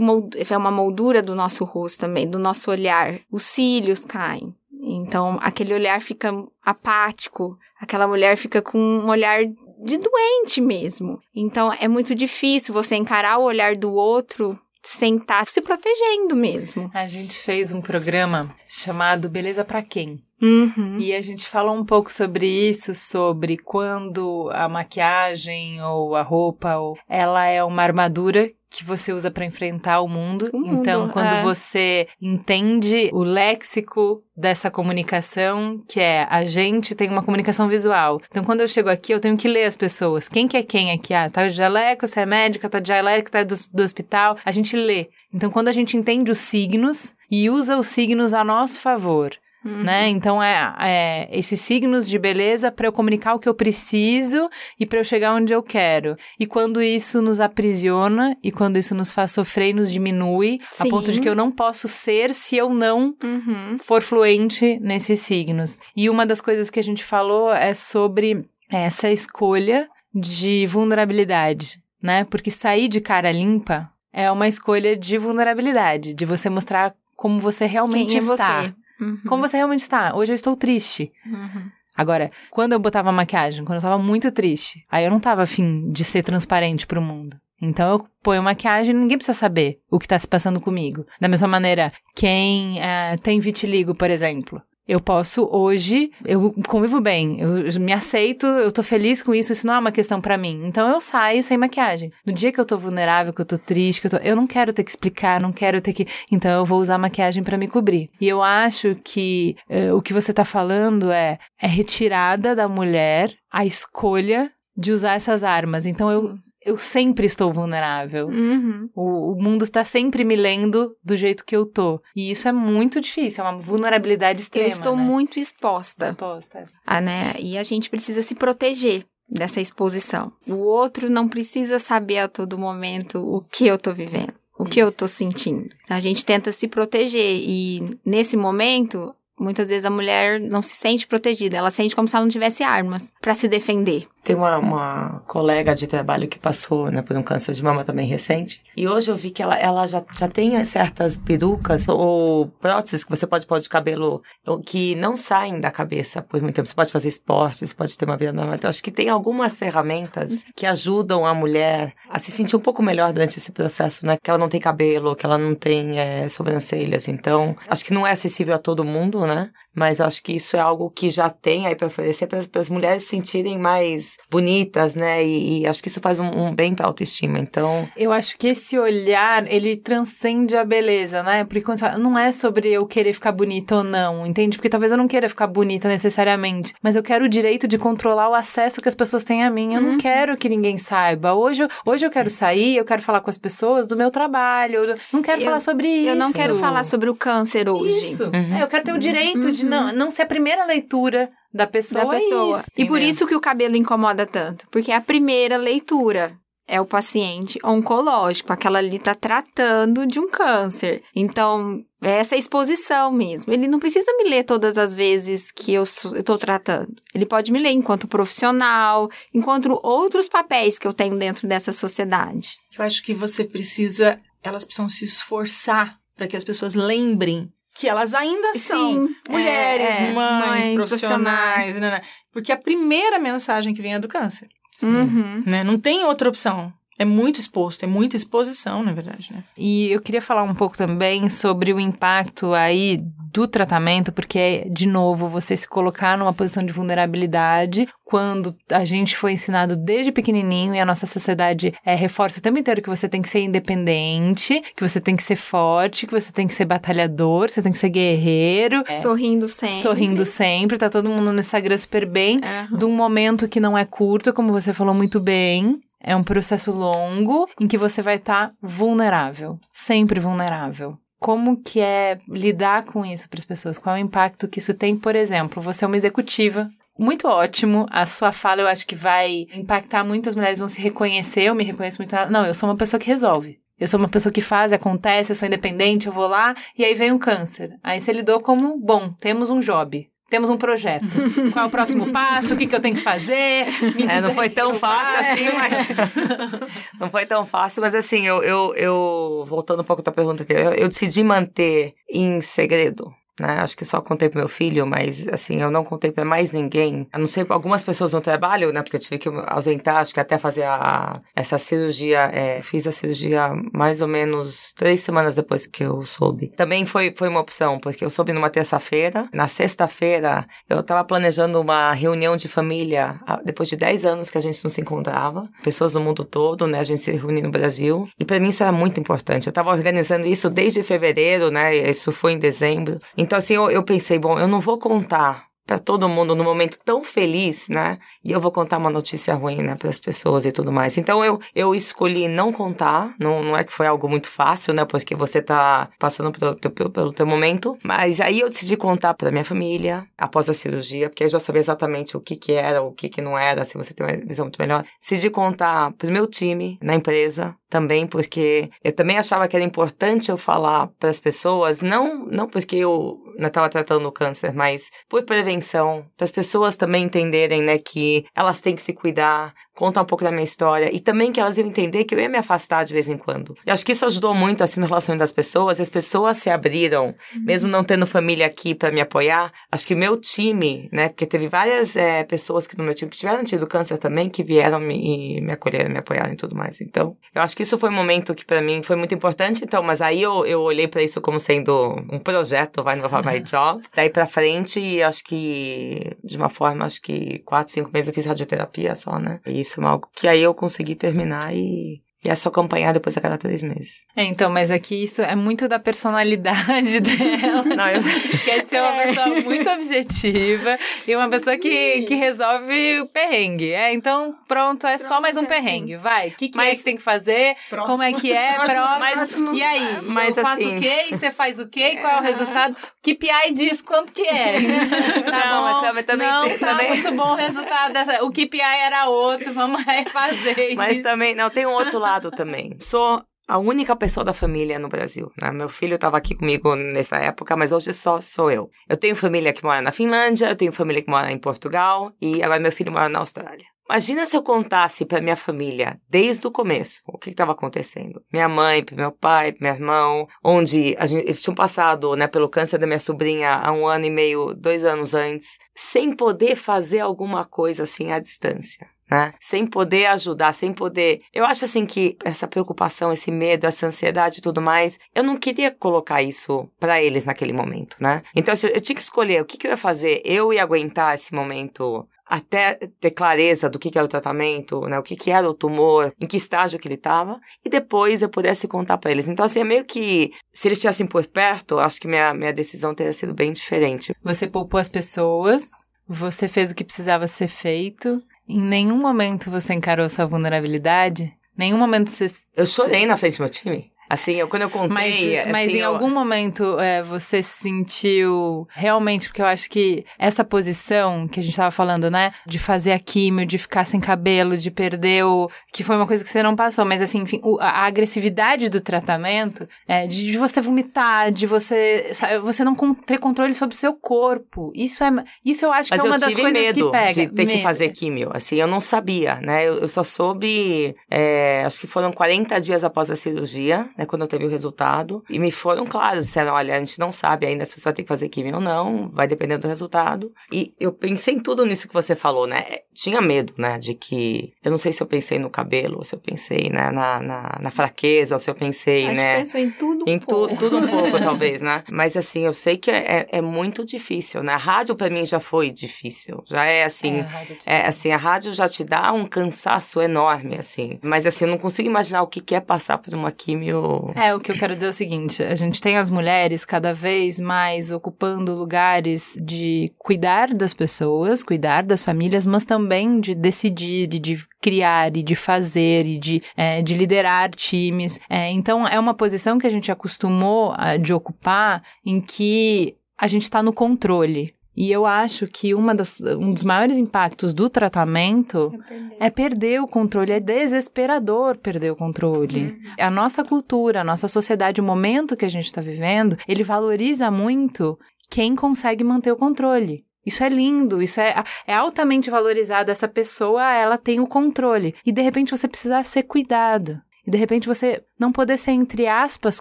é uma moldura do nosso rosto também, do nosso olhar. Os cílios caem. Então, aquele olhar fica apático, aquela mulher fica com um olhar de doente mesmo. Então, é muito difícil você encarar o olhar do outro sem estar se protegendo mesmo. A gente fez um programa chamado Beleza para Quem? Uhum. E a gente falou um pouco sobre isso, sobre quando a maquiagem ou a roupa, ou ela é uma armadura que você usa para enfrentar o mundo. O mundo, então, quando é. você entende o léxico dessa comunicação, que é a gente tem uma comunicação visual. Então, quando eu chego aqui, eu tenho que ler as pessoas. Quem que é quem aqui? Ah, tá de jaleco, você é médica, tá de jaleco, tá do, do hospital. A gente lê. Então, quando a gente entende os signos e usa os signos a nosso favor, né? Então é, é esses signos de beleza para eu comunicar o que eu preciso e para eu chegar onde eu quero. E quando isso nos aprisiona e quando isso nos faz sofrer e nos diminui, a Sim. ponto de que eu não posso ser se eu não Uhum. for fluente nesses signos. E uma das coisas que a gente falou é sobre essa escolha de vulnerabilidade, né? Porque sair de cara limpa é uma escolha de vulnerabilidade, de você mostrar como você realmente Quem é está. você? Uhum. Como você realmente está. Hoje eu estou triste. Uhum. Agora, quando eu botava maquiagem, quando eu tava muito triste, aí eu não tava afim de ser transparente pro mundo. Então eu ponho maquiagem e ninguém precisa saber o que tá se passando comigo. Da mesma maneira, quem eh, tem vitiligo, por exemplo. Eu posso hoje, eu convivo bem, eu me aceito, eu tô feliz com isso, isso não é uma questão pra mim. Então eu saio sem maquiagem. No dia que eu tô vulnerável, que eu tô triste, que eu tô, eu não quero ter que explicar, não quero ter que, então eu vou usar maquiagem pra me cobrir. E eu acho que eh, o que você tá falando é é retirada da mulher a escolha de usar essas armas. Então eu eu sempre estou vulnerável. Uhum. O, o mundo está sempre me lendo do jeito que eu tô. E isso é muito difícil, é uma vulnerabilidade extrema. Eu estou né? muito exposta. exposta. Ah, né? E a gente precisa se proteger dessa exposição. O outro não precisa saber a todo momento o que eu tô vivendo, o que eu tô sentindo. A gente tenta se proteger e nesse momento, muitas vezes a mulher não se sente protegida, ela sente como se ela não tivesse armas pra se defender. Tem uma, uma colega de trabalho que passou né, por um câncer de mama também recente. E hoje eu vi que ela, ela já, já tem certas perucas ou próteses que você pode pôr de cabelo que não saem da cabeça por muito tempo. Você pode fazer esporte, você pode ter uma vida normal. Então, acho que tem algumas ferramentas que ajudam a mulher a se sentir um pouco melhor durante esse processo, né? Que ela não tem cabelo, que ela não tem é, sobrancelhas. Então, acho que não é acessível a todo mundo, né? Mas acho que isso é algo que já tem aí para oferecer para as mulheres se sentirem mais bonitas, né? E, e acho que isso faz um, um bem para autoestima. Então, Eu acho que esse olhar, ele transcende a beleza, né? Porque quando você fala- não é sobre eu querer ficar bonita ou não, entende? Porque talvez eu não queira ficar bonita necessariamente, mas eu quero o direito de controlar o acesso que as pessoas têm a mim. Eu não quero que ninguém saiba. Hoje, eu- hoje eu quero sair, eu quero falar com as pessoas do meu trabalho, eu não quero Eu- falar sobre isso. Eu não quero falar sobre o câncer hoje. Isso. É, eu quero ter o direito de não, não ser a primeira leitura da pessoa. da é pessoa. isso, e por isso que o cabelo incomoda tanto, porque é a primeira leitura é o paciente oncológico, aquela ali tá tratando de um câncer. Então, é essa exposição mesmo. Ele não precisa me ler todas as vezes que eu tô tratando. Ele pode me ler enquanto profissional, enquanto outros papéis que eu tenho dentro dessa sociedade. Eu acho que você precisa, elas precisam se esforçar para que as pessoas lembrem que elas ainda são Sim, mulheres, é, é, mães, mães, profissionais, né, né. porque a primeira mensagem que vem é do câncer, Uhum. né? Não tem outra opção. É muito exposto, é muita exposição, na verdade, né? E eu queria falar um pouco também sobre o impacto aí do tratamento, porque é, de novo, você se colocar numa posição de vulnerabilidade quando a gente foi ensinado desde pequenininho e a nossa sociedade é, reforça o tempo inteiro que você tem que ser independente, que você tem que ser forte, que você tem que ser batalhador, você tem que ser guerreiro. Sorrindo sempre. Sorrindo sempre, tá todo mundo no Instagram super bem Aham. de um momento que não é curto, como você falou muito bem. É um processo longo em que você vai estar vulnerável, sempre vulnerável. Como que é lidar com isso para as pessoas? Qual é o impacto que isso tem? Por exemplo, você é uma executiva, muito ótimo. A sua fala eu acho que vai impactar muitas mulheres, vão se reconhecer. Eu me reconheço muito. Não, eu sou uma pessoa que resolve. Eu sou uma pessoa que faz, acontece, eu sou independente, eu vou lá e aí vem um câncer. Aí você lidou como, bom, temos um job. Temos um projeto. (laughs) Qual é o próximo passo? O que, que eu tenho que fazer? É, não foi tão fácil faço. assim, (laughs) mas. (laughs) não foi tão fácil, mas assim, eu, eu, eu voltando um pouco à tua pergunta aqui, eu, eu decidi manter em segredo né? Acho que só contei pro meu filho, mas assim, eu não contei para mais ninguém. A não ser algumas pessoas no trabalho, né? Porque eu tive que ausentar, acho que até fazer a, essa cirurgia, é, fiz a cirurgia mais ou menos três semanas depois que eu soube. Também foi, foi uma opção, porque eu soube numa terça-feira. Na sexta-feira, eu tava planejando uma reunião de família, depois de dez anos que a gente não se encontrava. Pessoas do mundo todo, né? A gente se reúne no Brasil. E para mim isso era muito importante. Eu tava organizando isso desde fevereiro, né? Isso foi em dezembro. Então, assim, eu, eu pensei, bom, eu não vou contar para todo mundo num momento tão feliz, né? E eu vou contar uma notícia ruim, né, para as pessoas e tudo mais. Então eu, eu escolhi não contar, não, não é que foi algo muito fácil, né, porque você tá passando pelo, pelo, pelo teu momento, mas aí eu decidi contar para minha família após a cirurgia, porque eu já sabia exatamente o que que era, o que que não era, se você tem uma visão muito melhor. Decidi contar pro meu time na empresa, também porque eu também achava que era importante eu falar para as pessoas, não não porque eu estava tratando o câncer, mas por prevenção, para as pessoas também entenderem, né, que elas têm que se cuidar, contar um pouco da minha história e também que elas iam entender que eu ia me afastar de vez em quando. E acho que isso ajudou muito assim no relacionamento das pessoas, as pessoas se abriram, uhum. mesmo não tendo família aqui para me apoiar. Acho que o meu time, né, porque teve várias é, pessoas que no meu time que tiveram tido câncer também que vieram me, me acolher, me apoiar e tudo mais. Então, eu acho que isso foi um momento que para mim foi muito importante, então, mas aí eu, eu olhei para isso como sendo um projeto, vai no My Job. Daí para frente, acho que de uma forma, acho que quatro, cinco meses eu fiz radioterapia só, né? E isso é algo que aí eu consegui terminar e e é só acompanhar depois a cada três meses. É, então, mas aqui isso é muito da personalidade (laughs) dela. Não, eu... Quer ser uma é. pessoa muito objetiva e uma pessoa que, que resolve o perrengue. É, então, pronto, é pronto, só mais um perrengue. Vai. O que, que é mas... é que tem que fazer? Próximo. Como é que é? (laughs) Próximo. Mas... E aí? Mas, eu faço assim... o quê? E você faz o quê? Qual é o resultado? Que PI diz quanto que é. (laughs) tá não, bom? Mas também, também, não, tá também... muito bom o resultado dessa. O KPI era outro, vamos (laughs) refazer. Mas também, não, tem um outro lado também. Sou a única pessoa da família no Brasil. Né? Meu filho estava aqui comigo nessa época, mas hoje só sou eu. Eu tenho família que mora na Finlândia, eu tenho família que mora em Portugal e agora meu filho mora na Austrália. Imagina se eu contasse para minha família desde o começo o que estava acontecendo. Minha mãe, meu pai, meu irmão, onde gente, eles tinham passado né, pelo câncer da minha sobrinha há um ano e meio, dois anos antes, sem poder fazer alguma coisa assim à distância né? Sem poder ajudar, sem poder. Eu acho assim que essa preocupação, esse medo, essa ansiedade e tudo mais, eu não queria colocar isso para eles naquele momento, né? Então eu tinha que escolher o que, que eu ia fazer. Eu ia aguentar esse momento até ter clareza do que, que era o tratamento, né, o que, que era o tumor, em que estágio que ele estava, e depois eu pudesse contar para eles. Então, assim, é meio que, se eles estivessem por perto, acho que minha, minha decisão teria sido bem diferente. Você poupou as pessoas, você fez o que precisava ser feito, em nenhum momento você encarou sua vulnerabilidade? Nenhum momento você. Eu chorei na frente do meu time. Assim, eu, quando eu contei. Mas, assim, mas em eu... algum momento é, você se sentiu realmente, porque eu acho que essa posição que a gente tava falando, né? De fazer a químio, de ficar sem cabelo, de perder o. Que foi uma coisa que você não passou, mas assim, enfim, o, a agressividade do tratamento, é, de, de, você vomitar, de você. Sabe, você não ter controle sobre o seu corpo. Isso é. Isso eu acho mas que é uma das coisas medo que pega. De ter medo. que fazer químio. Assim, eu não sabia, né? Eu, eu só soube. É, acho que foram 40 dias após a cirurgia né, quando eu teve o resultado. E me foram claros, disseram, olha, a gente não sabe ainda se você vai ter que fazer químio ou não, vai dependendo do resultado. E eu pensei em tudo nisso que você falou, né? Tinha medo, né, de que... Eu não sei se eu pensei no cabelo, ou se eu pensei, né, na, na, na fraqueza, ou se eu pensei, Acho né... Que pensou em tudo um Em tu, tudo um pouco, (laughs) talvez, né? Mas, assim, eu sei que é, é, é muito difícil, né? A rádio, para mim, já foi difícil. Já é, assim... É, é, assim, a rádio já te dá um cansaço enorme, assim. Mas, assim, eu não consigo imaginar o que é passar por uma químio é, o que eu quero dizer é o seguinte: a gente tem as mulheres cada vez mais ocupando lugares de cuidar das pessoas, cuidar das famílias, mas também de decidir e de criar e de fazer e de, é, de liderar times. É, então, é uma posição que a gente acostumou a, de ocupar em que a gente está no controle. E eu acho que uma das, um dos maiores impactos do tratamento é perder. é perder o controle. É desesperador perder o controle. Uhum. A nossa cultura, a nossa sociedade, o momento que a gente está vivendo, ele valoriza muito quem consegue manter o controle. Isso é lindo, isso é, é altamente valorizado. Essa pessoa, ela tem o controle. E de repente você precisa ser cuidado. E de repente você não poder ser, entre aspas,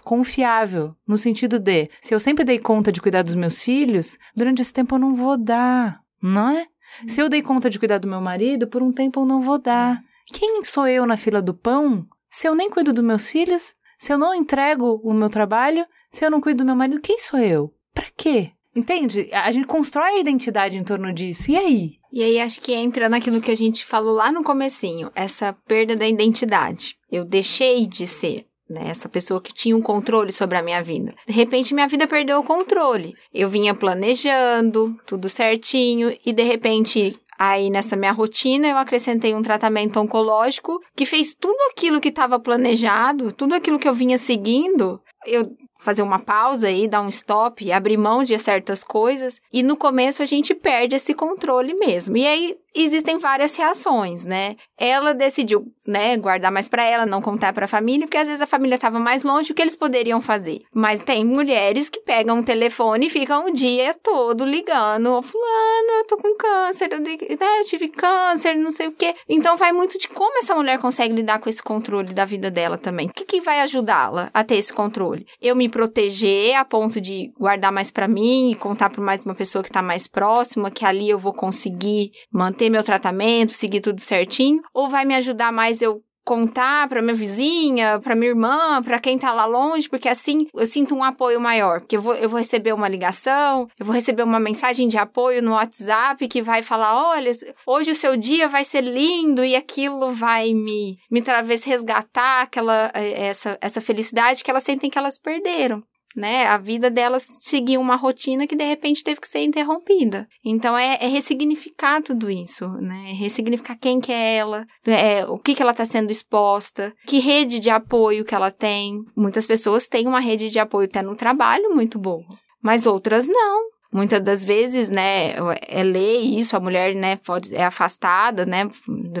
confiável. No sentido de, se eu sempre dei conta de cuidar dos meus filhos, durante esse tempo eu não vou dar, não é? Se eu dei conta de cuidar do meu marido, por um tempo eu não vou dar. Quem sou eu na fila do pão se eu nem cuido dos meus filhos? Se eu não entrego o meu trabalho? Se eu não cuido do meu marido? Quem sou eu? Pra quê? Entende? A gente constrói a identidade em torno disso. E aí? E aí acho que entra naquilo que a gente falou lá no comecinho, essa perda da identidade. Eu deixei de ser né? Essa pessoa que tinha um controle sobre a minha vida. De repente, minha vida perdeu o controle. Eu vinha planejando, tudo certinho, e de repente. Aí, nessa minha rotina, eu acrescentei um tratamento oncológico que fez tudo aquilo que estava planejado, tudo aquilo que eu vinha seguindo, eu fazer uma pausa aí, dar um stop, abrir mão de certas coisas. E no começo a gente perde esse controle mesmo. E aí existem várias reações, né? Ela decidiu, né, guardar mais para ela, não contar para a família, porque às vezes a família estava mais longe, o que eles poderiam fazer? Mas tem mulheres que pegam o telefone e ficam o dia todo ligando, fulano, eu tô com câncer, eu, né, eu tive câncer, não sei o quê. Então vai muito de como essa mulher consegue lidar com esse controle da vida dela também. O que, que vai ajudá-la a ter esse controle? Eu me proteger a ponto de guardar mais para mim e contar para mais uma pessoa que tá mais próxima, que ali eu vou conseguir manter meu tratamento, seguir tudo certinho, ou vai me ajudar mais eu contar para minha vizinha, para minha irmã, para quem tá lá longe, porque assim eu sinto um apoio maior, porque eu vou, eu vou receber uma ligação, eu vou receber uma mensagem de apoio no WhatsApp que vai falar, olha, hoje o seu dia vai ser lindo e aquilo vai me me talvez resgatar aquela eh, essa essa felicidade que elas sentem que elas perderam né? A vida delas seguia uma rotina que de repente teve que ser interrompida. Então é, é ressignificar tudo isso, né? É ressignificar quem que é ela, é, o que que ela está sendo exposta, que rede de apoio que ela tem. Muitas pessoas têm uma rede de apoio até no trabalho muito boa, mas outras não. Muitas das vezes, né, é lei isso, a mulher, né, pode, é afastada, né,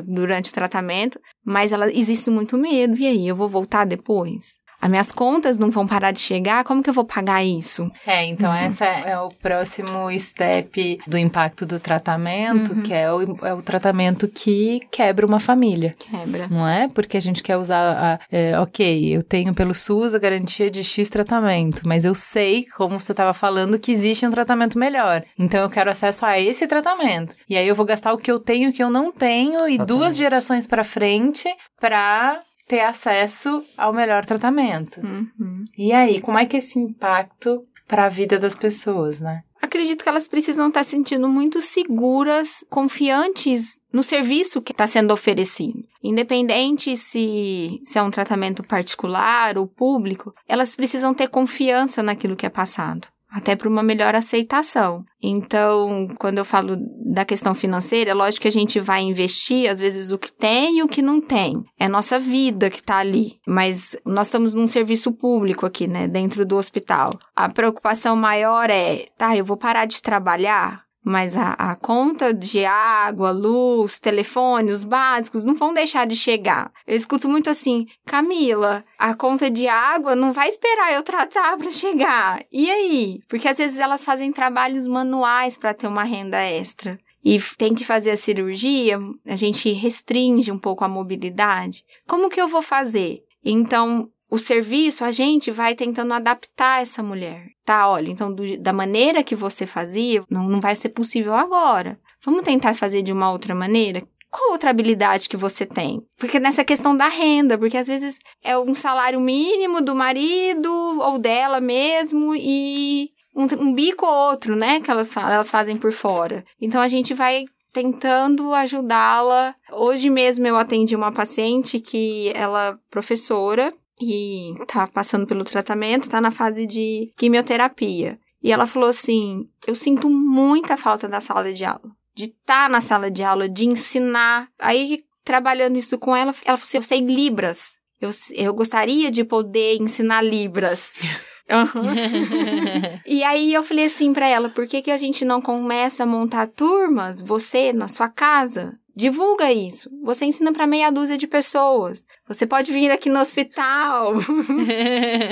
durante o tratamento, mas ela existe muito medo. E aí, eu vou voltar depois? As minhas contas não vão parar de chegar, como que eu vou pagar isso? É, então uhum. essa é o próximo step do impacto do tratamento, uhum. que é o, é o tratamento que quebra uma família. Quebra. Não é? Porque a gente quer usar, a, é, ok, eu tenho pelo SUS a garantia de X tratamento, mas eu sei, como você estava falando, que existe um tratamento melhor. Então eu quero acesso a esse tratamento. E aí eu vou gastar o que eu tenho e o que eu não tenho, e Exatamente. duas gerações para frente para ter acesso ao melhor tratamento. Uhum. E aí, como é que esse impacto para a vida das pessoas, né? Acredito que elas precisam estar se sentindo muito seguras, confiantes no serviço que está sendo oferecido. Independente se, se é um tratamento particular ou público, elas precisam ter confiança naquilo que é passado até para uma melhor aceitação. Então, quando eu falo da questão financeira, é lógico que a gente vai investir, às vezes, o que tem e o que não tem. É nossa vida que está ali. Mas nós estamos num serviço público aqui, né, dentro do hospital. A preocupação maior é, tá, eu vou parar de trabalhar? Mas a, a, conta de água, luz, telefone, os básicos não vão deixar de chegar. Eu escuto muito assim, Camila, a conta de água não vai esperar eu tratar para chegar. E aí? Porque às vezes elas fazem trabalhos manuais para ter uma renda extra. E tem que fazer a cirurgia, a gente restringe um pouco a mobilidade. Como que eu vou fazer? Então, o serviço, a gente vai tentando adaptar essa mulher. Tá, olha, então do, da maneira que você fazia, não, não vai ser possível agora. Vamos tentar fazer de uma outra maneira? Qual outra habilidade que você tem? Porque nessa questão da renda, porque às vezes é um salário mínimo do marido ou dela mesmo e um, um bico ou outro, né, que elas, elas fazem por fora. Então a gente vai tentando ajudá-la. Hoje mesmo eu atendi uma paciente que ela é professora e tá passando pelo tratamento, tá na fase de quimioterapia. E ela falou assim: Eu sinto muita falta da sala de aula, de estar tá na sala de aula, de ensinar. Aí, trabalhando isso com ela, ela falou assim: Eu sei Libras. Eu, eu gostaria de poder ensinar Libras. (laughs) Uhum. e aí eu falei assim para ela, por que, que a gente não começa a montar turmas, você na sua casa? Divulga isso. Você ensina para meia dúzia de pessoas. Você pode vir aqui no hospital (laughs)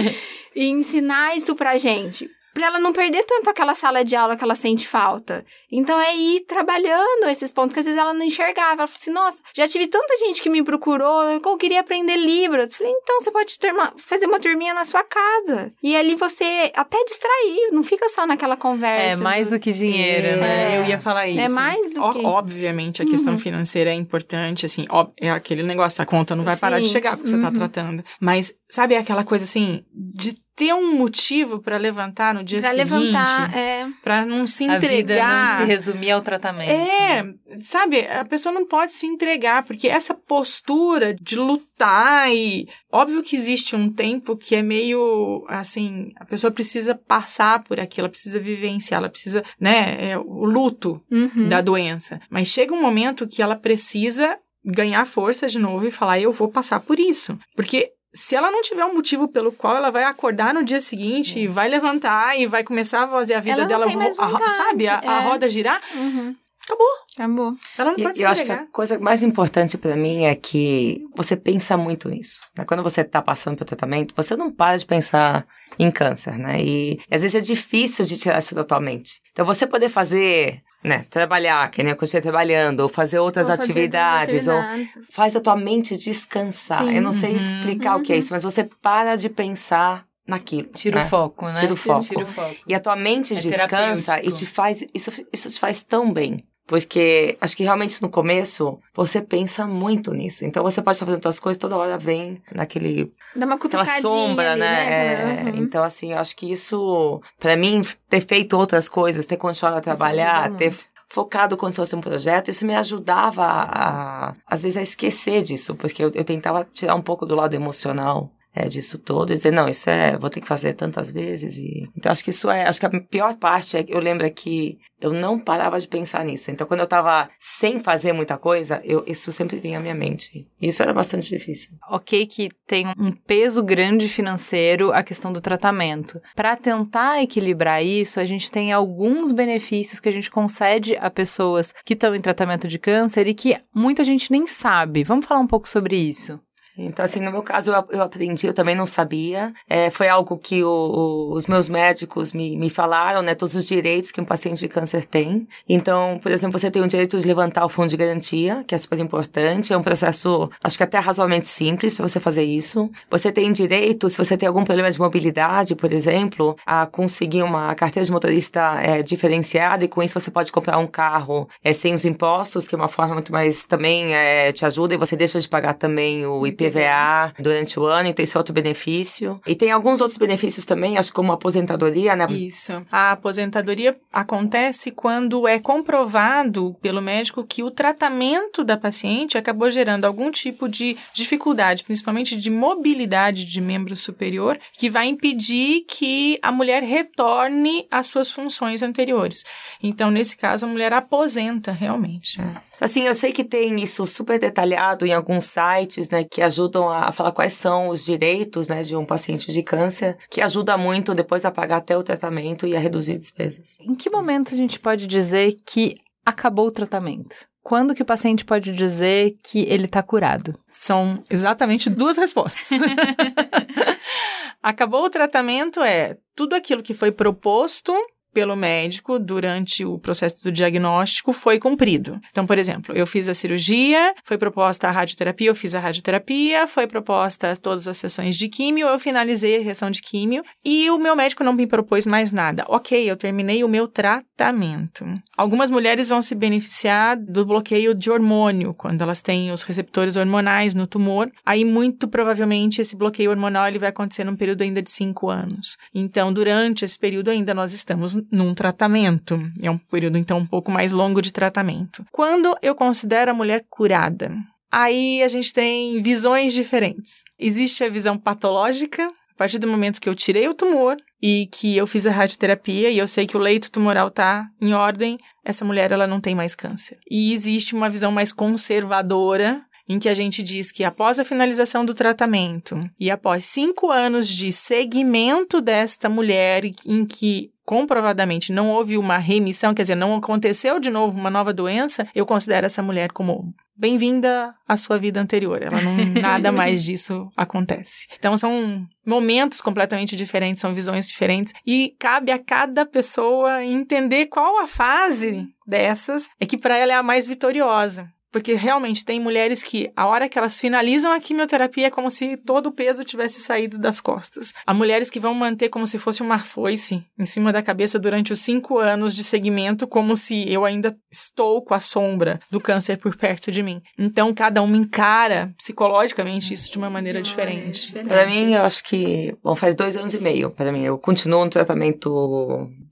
(laughs) e ensinar isso pra gente. Pra ela não perder tanto aquela sala de aula que ela sente falta. Então é ir trabalhando esses pontos que às vezes ela não enxergava. Ela falou assim: nossa, já tive tanta gente que me procurou, eu queria aprender Libras. Eu falei, então você pode uma, fazer uma turminha na sua casa. E ali você até distrair, não fica só naquela conversa. É mais do, do que dinheiro, é, né? Eu ia falar isso. É mais do o, que. Obviamente, a questão uhum. financeira é importante, assim, ó, é aquele negócio, a conta não vai Sim. parar de chegar porque uhum. você tá uhum. tratando. Mas, sabe aquela coisa assim, de ter um motivo para levantar no dia pra seguinte. levantar, é. Pra não se entregar. A vida não se resumir ao tratamento. É, né? sabe, a pessoa não pode se entregar, porque essa postura de lutar e. Óbvio que existe um tempo que é meio assim, a pessoa precisa passar por aquilo, ela precisa vivenciar, ela precisa, né, é, o luto uhum. da doença. Mas chega um momento que ela precisa ganhar força de novo e falar, eu vou passar por isso. Porque se ela não tiver um motivo pelo qual ela vai acordar no dia seguinte, e vai levantar e vai começar a fazer a vida ela dela, a, sabe, a, é. a, roda girar, uhum. acabou. Acabou. Ela não e, pode se Eu acho que a coisa mais importante para mim é que você pensa muito nisso. Né? Quando você tá passando pelo tratamento, você não para de pensar em câncer, né? E, e às vezes é difícil de tirar isso da tua mente. Então você poder fazer né, trabalhar, que nem eu continuei trabalhando, ou fazer outras ou atividades, ou faz a tua mente descansar. Sim. Eu não sei uhum. explicar uhum. o que é isso, mas você para de pensar naquilo. Tira né? o foco, né? Tira o foco. Tira o foco. E a tua mente é descansa e te faz isso, isso te faz tão bem. Porque acho que realmente no começo você pensa muito nisso. Então você pode estar fazendo suas coisas, toda hora vem naquele. Dá uma sombra, ali, né? né? É, uhum. Então, assim, eu acho que isso, para mim, ter feito outras coisas, ter continuado a trabalhar, ter focado como se fosse um projeto, isso me ajudava a às vezes, a esquecer disso, porque eu, eu tentava tirar um pouco do lado emocional é, disso todo e dizer, não, isso é, vou ter que fazer tantas vezes e... Então, acho que isso é, acho que a pior parte é que eu lembro é que eu não parava de pensar nisso. Então, quando eu tava sem fazer muita coisa, eu, isso sempre vinha à minha mente. E isso era bastante difícil. Ok que tem um peso grande financeiro a questão do tratamento. Para tentar equilibrar isso, a gente tem alguns benefícios que a gente concede a pessoas que estão em tratamento de câncer e que muita gente nem sabe. Vamos falar um pouco sobre isso. Então, assim, no meu caso, eu, eu aprendi, eu também não sabia. É, foi algo que o, o, os meus médicos me, me falaram, né? Todos os direitos que um paciente de câncer tem. Então, por exemplo, você tem o direito de levantar o fundo de garantia, que é super importante. É um processo, acho que até razoavelmente simples para você fazer isso. Você tem direito, se você tem algum problema de mobilidade, por exemplo, a conseguir uma carteira de motorista é, diferenciada e com isso você pode comprar um carro é, sem os impostos, que é uma forma muito mais também é, te ajuda e você deixa de pagar também o IP IPVA durante o ano, então esse é outro benefício. E tem alguns outros benefícios também, acho como aposentadoria, né? Isso. A aposentadoria acontece quando é comprovado pelo médico que o tratamento da paciente acabou gerando algum tipo de dificuldade, principalmente de mobilidade de membro superior, que vai impedir que a mulher retorne às suas funções anteriores. Então, nesse caso, a mulher aposenta realmente. É. Assim, eu sei que tem isso super detalhado em alguns sites, né, que ajudam a falar quais são os direitos, né, de um paciente de câncer, que ajuda muito depois a pagar até o tratamento e a reduzir despesas. Em que momento a gente pode dizer que acabou o tratamento? Quando que o paciente pode dizer que ele está curado? São exatamente duas respostas. (laughs) (laughs) Acabou o tratamento é tudo aquilo que foi proposto pelo médico durante o processo do diagnóstico foi cumprido. Então, por exemplo, eu fiz a cirurgia, foi proposta a radioterapia, eu fiz a radioterapia, foi proposta todas as sessões de químio, eu finalizei a reação de químio e o meu médico não me propôs mais nada. Ok, eu terminei o meu tratamento. Algumas mulheres vão se beneficiar do bloqueio de hormônio, quando elas têm os receptores hormonais no tumor. Aí, muito provavelmente, esse bloqueio hormonal ele vai acontecer num período ainda de cinco anos. Então, durante esse período ainda nós estamos num tratamento. É um período, então, um pouco mais longo de tratamento. Quando eu considero a mulher curada? Aí a gente tem visões diferentes. Existe a visão patológica, partir do momento que eu tirei o tumor e que eu fiz a radioterapia e eu sei que o leito tumoral está em ordem, essa mulher ela não tem mais câncer. E existe uma visão mais conservadora em que a gente diz que após a finalização do tratamento e após cinco anos de seguimento desta mulher, em que comprovadamente não houve uma remissão, quer dizer, não aconteceu de novo uma nova doença, eu considero essa mulher como bem-vinda à sua vida anterior. Ela não (laughs) nada mais disso acontece. Então são momentos completamente diferentes, são visões diferentes e cabe a cada pessoa entender qual a fase dessas é que para ela é a mais vitoriosa. Porque realmente tem mulheres que, a hora que elas finalizam a quimioterapia, é como se todo o peso tivesse saído das costas. Há mulheres que vão manter como se fosse uma foice em cima da cabeça durante os cinco anos de segmento, como se eu ainda estou com a sombra do câncer por perto de mim. Então, cada uma encara psicologicamente isso de uma maneira de diferente. diferente. Para mim, eu acho que, bom, faz dois anos e meio. Para mim, eu continuo no tratamento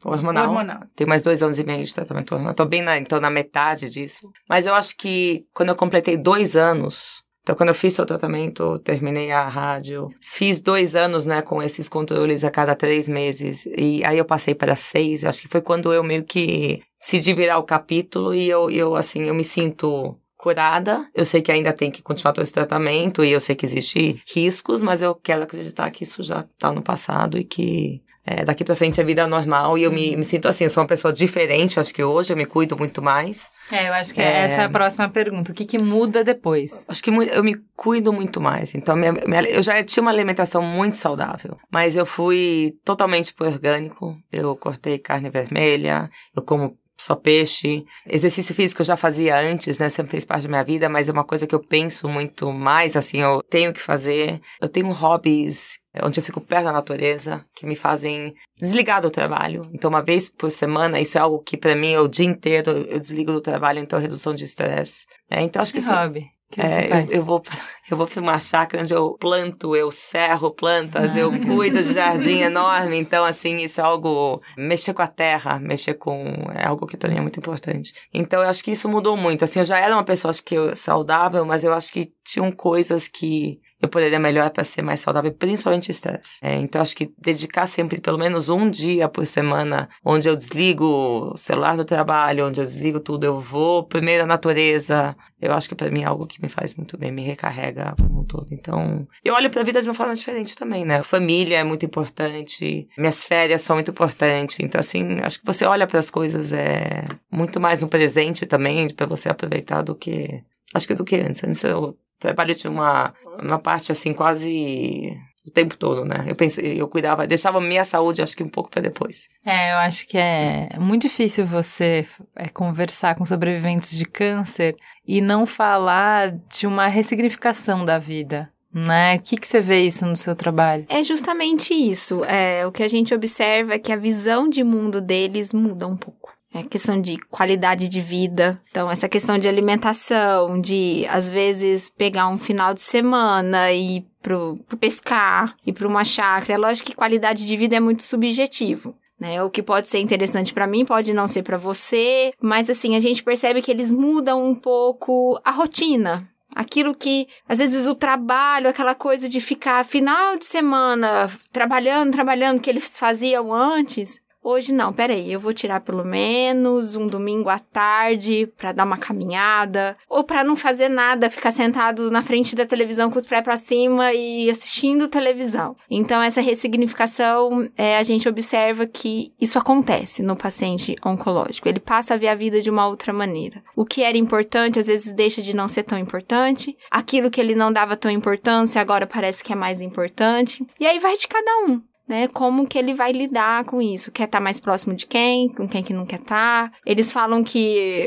hormonal. hormonal. Tem mais dois anos e meio de tratamento hormonal. Estou bem na, então, na metade disso. Mas eu acho que quando eu completei dois anos, então quando eu fiz o tratamento, terminei a rádio, fiz dois anos, né, com esses controles a cada três meses, e aí eu passei para seis, acho que foi quando eu meio que decidi virar o capítulo e eu, eu assim, eu me sinto curada. Eu sei que ainda tem que continuar todo esse tratamento e eu sei que existe riscos, mas eu quero acreditar que isso já está no passado e que é, daqui para frente é vida normal e eu me, me, sinto assim, eu sou uma pessoa diferente, acho que hoje eu me cuido muito mais. É, eu acho que é... essa é a próxima pergunta. O que, que muda depois? Acho que eu me cuido muito mais. Então, minha, minha, eu já tinha uma alimentação muito saudável, mas eu fui totalmente pro orgânico. Eu cortei carne vermelha, eu como só peixe. Exercício físico eu já fazia antes, né? Sempre fez parte da minha vida, mas é uma coisa que eu penso muito mais, assim, eu tenho que fazer. Eu tenho hobbies onde eu fico perto da natureza, que me fazem desligar do trabalho. Então, uma vez por semana, isso é algo que para mim, é o dia inteiro, eu desligo do trabalho, então redução de estresse. É, então, acho que... Que hobby? Que é, eu, eu, vou (laughs) eu vou para uma chácara onde eu planto, eu serro plantas, ah. eu cuido de jardim (laughs) enorme. Então, assim, isso é algo. Mexer com a terra, mexer com. É algo que para mim é muito importante. Então, eu acho que isso mudou muito. Assim, eu já era uma pessoa, acho que eu, saudável, mas eu acho que tinham coisas que eu poderia melhorar para ser mais saudável, principalmente estresse. É, então, acho que dedicar sempre pelo menos um dia por semana, onde eu desligo o celular do trabalho, onde eu desligo tudo, eu vou primeiro à natureza. Eu acho que para mim é algo que me faz muito bem, me recarrega como um todo. Então, eu olho para a vida de uma forma diferente também, né? Família é muito importante, minhas férias são muito importantes. Então, assim, acho que você olha para as coisas é muito mais no presente também, para você aproveitar do que acho que do que antes. Antes eu trabalho tinha uma, uma parte assim quase o tempo todo, né? Eu pensei, eu cuidava, deixava minha saúde, acho que um pouco para depois. É, eu acho que é muito difícil você é, conversar com sobreviventes de câncer e não falar de uma ressignificação da vida. Né? O que, que você vê isso no seu trabalho? É justamente isso. É, o que a gente observa é que a visão de mundo deles muda um pouco. É questão de qualidade de vida. Então, essa questão de alimentação, de às vezes pegar um final de semana e pro, pro pescar e para uma chácara. É lógico que qualidade de vida é muito subjetivo. Né? O que pode ser interessante para mim pode não ser para você, mas assim, a gente percebe que eles mudam um pouco a rotina. Aquilo que, às vezes, o trabalho, aquela coisa de ficar final de semana trabalhando, trabalhando, que eles faziam antes, Hoje não, peraí, eu vou tirar pelo menos um domingo à tarde para dar uma caminhada, ou para não fazer nada, ficar sentado na frente da televisão com os pés para cima e assistindo televisão. Então, essa ressignificação, é, a gente observa que isso acontece no paciente oncológico. Ele passa a ver a vida de uma outra maneira. O que era importante, às vezes, deixa de não ser tão importante. Aquilo que ele não dava tão importância, agora parece que é mais importante. E aí vai de cada um né? Como que ele vai lidar com isso? Quer estar tá mais próximo de quem? Com quem que não quer estar? Tá? Eles falam que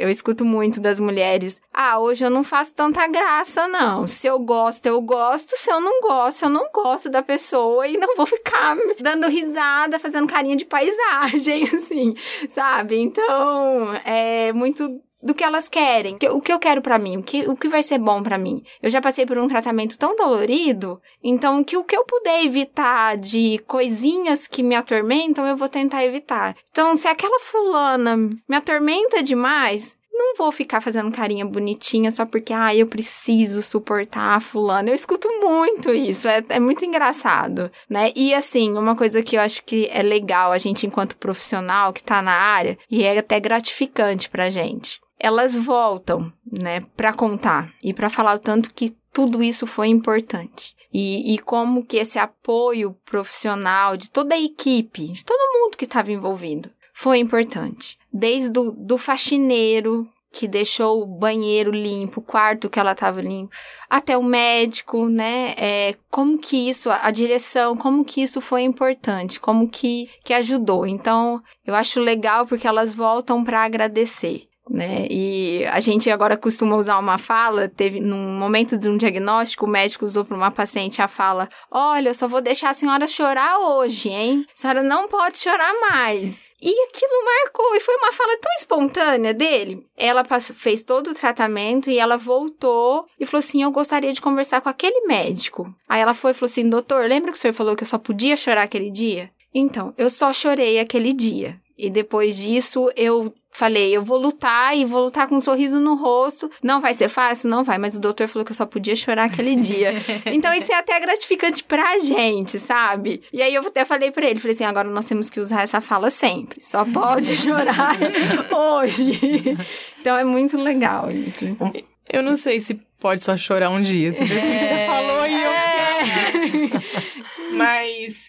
eu escuto muito das mulheres: "Ah, hoje eu não faço tanta graça não. Se eu gosto, eu gosto, se eu não gosto, eu não gosto da pessoa e não vou ficar (laughs) dando risada, fazendo carinha de paisagem (laughs) assim, sabe? Então, é muito do que elas querem, o que eu quero para mim, o que, o que vai ser bom para mim. Eu já passei por um tratamento tão dolorido, então que o que eu puder evitar de coisinhas que me atormentam, eu vou tentar evitar. Então, se aquela fulana me atormenta demais, não vou ficar fazendo carinha bonitinha só porque, ah, eu preciso suportar a fulana. Eu escuto muito isso, é, é muito engraçado, né? E assim, uma coisa que eu acho que é legal a gente, enquanto profissional que tá na área, e é até gratificante pra gente elas voltam, né, para contar e para falar o tanto que tudo isso foi importante. E, e, como que esse apoio profissional de toda a equipe, de todo mundo que estava envolvido, foi importante. Desde do, do faxineiro que deixou o banheiro limpo, o quarto que ela estava limpo, até o médico, né? É, como que isso, a, a, direção, como que isso foi importante, como que, que ajudou. Então, eu acho legal porque elas voltam para agradecer né? E a gente agora costuma usar uma fala, teve num momento de um diagnóstico, o médico usou para uma paciente a fala: "Olha, eu só vou deixar a senhora chorar hoje, hein? A senhora não pode chorar mais". E aquilo marcou, e foi uma fala tão espontânea dele. Ela passou, fez todo o tratamento e ela voltou e falou assim: Eu gostaria de conversar com aquele médico. Aí ela foi e falou assim: Doutor, lembra que o senhor falou que eu só podia chorar aquele dia? Então, eu só chorei aquele dia. E depois disso, eu falei, eu vou lutar e vou lutar com um sorriso no rosto. Não vai ser fácil? Não vai, mas o doutor falou que eu só podia chorar aquele dia. (laughs) então isso é até gratificante pra gente, sabe? E aí eu até falei pra ele, falei assim, agora nós temos que usar essa fala sempre. Só pode (laughs) chorar hoje. então é muito legal isso. Eu não sei se pode só chorar um dia, se é. você falou e eu... É. Mas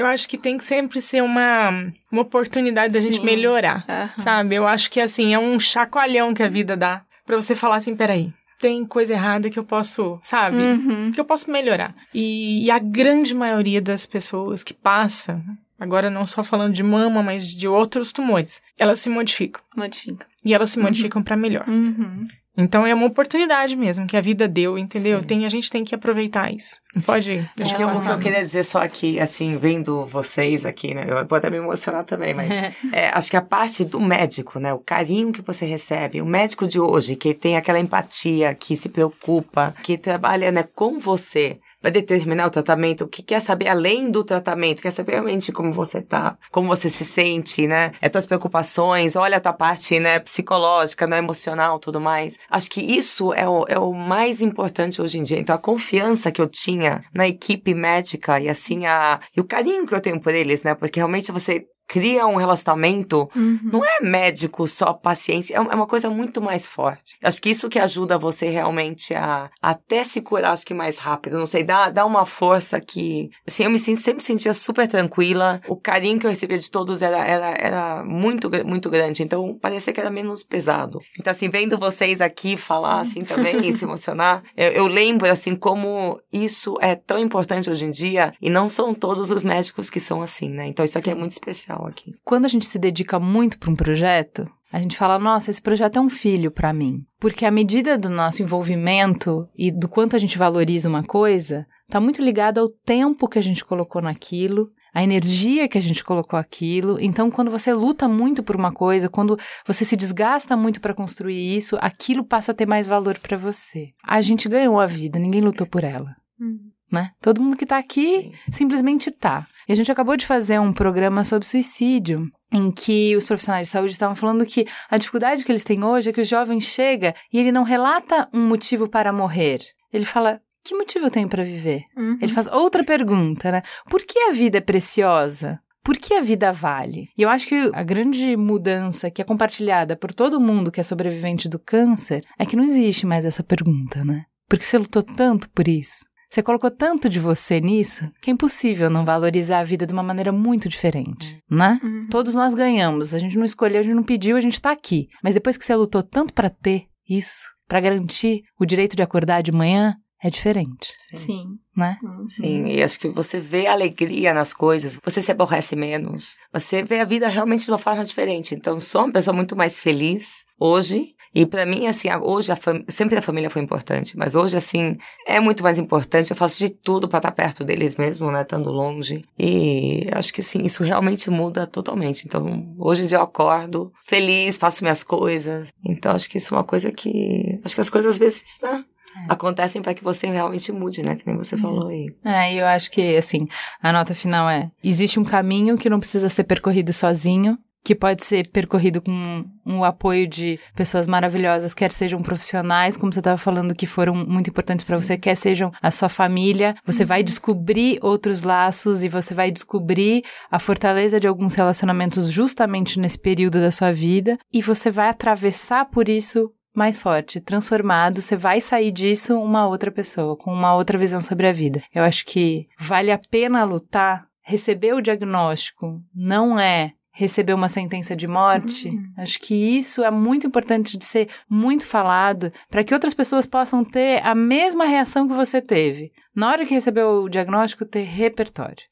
eu acho que tem que sempre ser uma, uma oportunidade da gente Sim. melhorar, uhum. sabe? Eu acho que, assim, é um chacoalhão que a vida dá pra você falar assim, peraí, tem coisa errada que eu posso, sabe? Uhum. Que eu posso melhorar. E, e, a grande maioria das pessoas que passa, agora não só falando de mama, mas de outros tumores, elas se modificam. Modificam. E elas se uhum. modificam para melhor. Uhum. Então é uma oportunidade mesmo que a vida deu, entendeu? Tem, a gente tem que aproveitar isso. Não pode. É, acho que eu, eu queria dizer só aqui, assim, vendo vocês aqui, né? Eu vou até me emocionar também, mas (laughs) é, acho que a parte do médico, né? O carinho que você recebe, o médico de hoje, que tem aquela empatia, que se preocupa, que trabalha né, com você vai determinar o tratamento, o que quer saber além do tratamento, quer saber realmente como você tá, como você se sente, né? É tuas preocupações, olha a tua parte, né, psicológica, né, emocional, tudo mais. Acho que isso é o, é o mais importante hoje em dia. Então, a confiança que eu tinha na equipe médica e assim a, e o carinho que eu tenho por eles, né? Porque realmente você cria um relacionamento, uhum. não é médico só paciência, é, é uma coisa muito mais forte. Acho que isso que ajuda você realmente a até se curar, acho que mais rápido, não sei, dá, dá uma força que, assim, eu me sempre sentia super tranquila, o carinho que eu recebia de todos era, era, era muito, muito grande, então parecia que era menos pesado. Então, assim, vendo vocês aqui falar, assim, também, e se emocionar, eu, eu lembro, assim, como isso é tão importante hoje em dia, e não são todos os médicos que são assim, né? Então, isso aqui é Sim. é muito especial aqui. Quando a gente se dedica muito para um projeto, a gente fala, nossa, esse projeto é um filho para mim. Porque à medida do nosso envolvimento e do quanto a gente valoriza uma coisa, está muito ligado ao tempo que a gente colocou naquilo, a energia que a gente colocou aquilo. Então, quando você luta muito por uma coisa, quando você se desgasta muito para construir isso, aquilo passa a ter mais valor para você. A gente ganhou a vida, ninguém lutou por ela. Hum né? Todo mundo que está aqui Sim. simplesmente está. E a gente acabou de fazer um programa sobre suicídio, em que os profissionais de saúde estavam falando que a dificuldade que eles têm hoje é que o jovem chega e ele não relata um motivo para morrer. Ele fala: que motivo eu tenho para viver? Uhum. Ele faz outra pergunta, né? Por que a vida é preciosa? Por que a vida vale? E eu acho que a grande mudança que é compartilhada por todo mundo que é sobrevivente do câncer é que não existe mais essa pergunta, né? Porque você lutou tanto por isso. Você colocou tanto de você nisso que é impossível não valorizar a vida de uma maneira muito diferente, uhum. né? Uhum. Todos nós ganhamos, a gente não escolheu, a gente não pediu, a gente tá aqui. Mas depois que você lutou tanto para ter isso, para garantir o direito de acordar de manhã, é diferente. Sim. Sim. Né? Uhum. Sim, e acho que você vê alegria nas coisas, você se aborrece menos, você vê a vida realmente de uma forma diferente. Então, sou uma pessoa muito mais feliz hoje e para mim, assim, hoje a sempre a família foi importante, mas hoje, assim, é muito mais importante. Eu faço de tudo para estar tá perto deles mesmo, né? Estando longe. E acho que, assim, isso realmente muda totalmente. Então, hoje em dia eu acordo feliz, faço minhas coisas. Então, acho que isso é uma coisa que. Acho que as coisas às vezes, né? É. acontecem para que você realmente mude, né? Que nem você é. falou aí. É, eu acho que, assim, a nota final é: existe um caminho que não precisa ser percorrido sozinho, que pode ser percorrido com um, apoio de pessoas maravilhosas, quer sejam profissionais, como você estava falando, que foram muito importantes para você, quer sejam a sua família. Você vai uhum. descobrir outros laços e você vai descobrir a fortaleza de alguns relacionamentos justamente nesse período da sua vida e você vai atravessar por isso mais forte, transformado, você vai sair disso uma outra pessoa, com uma outra visão sobre a vida. Eu acho que vale a pena lutar. Receber o diagnóstico não é receber uma sentença de morte. Uhum. Acho que isso é muito importante de ser muito falado para que outras pessoas possam ter a mesma reação que você teve. Na hora que recebeu o diagnóstico, ter repertório.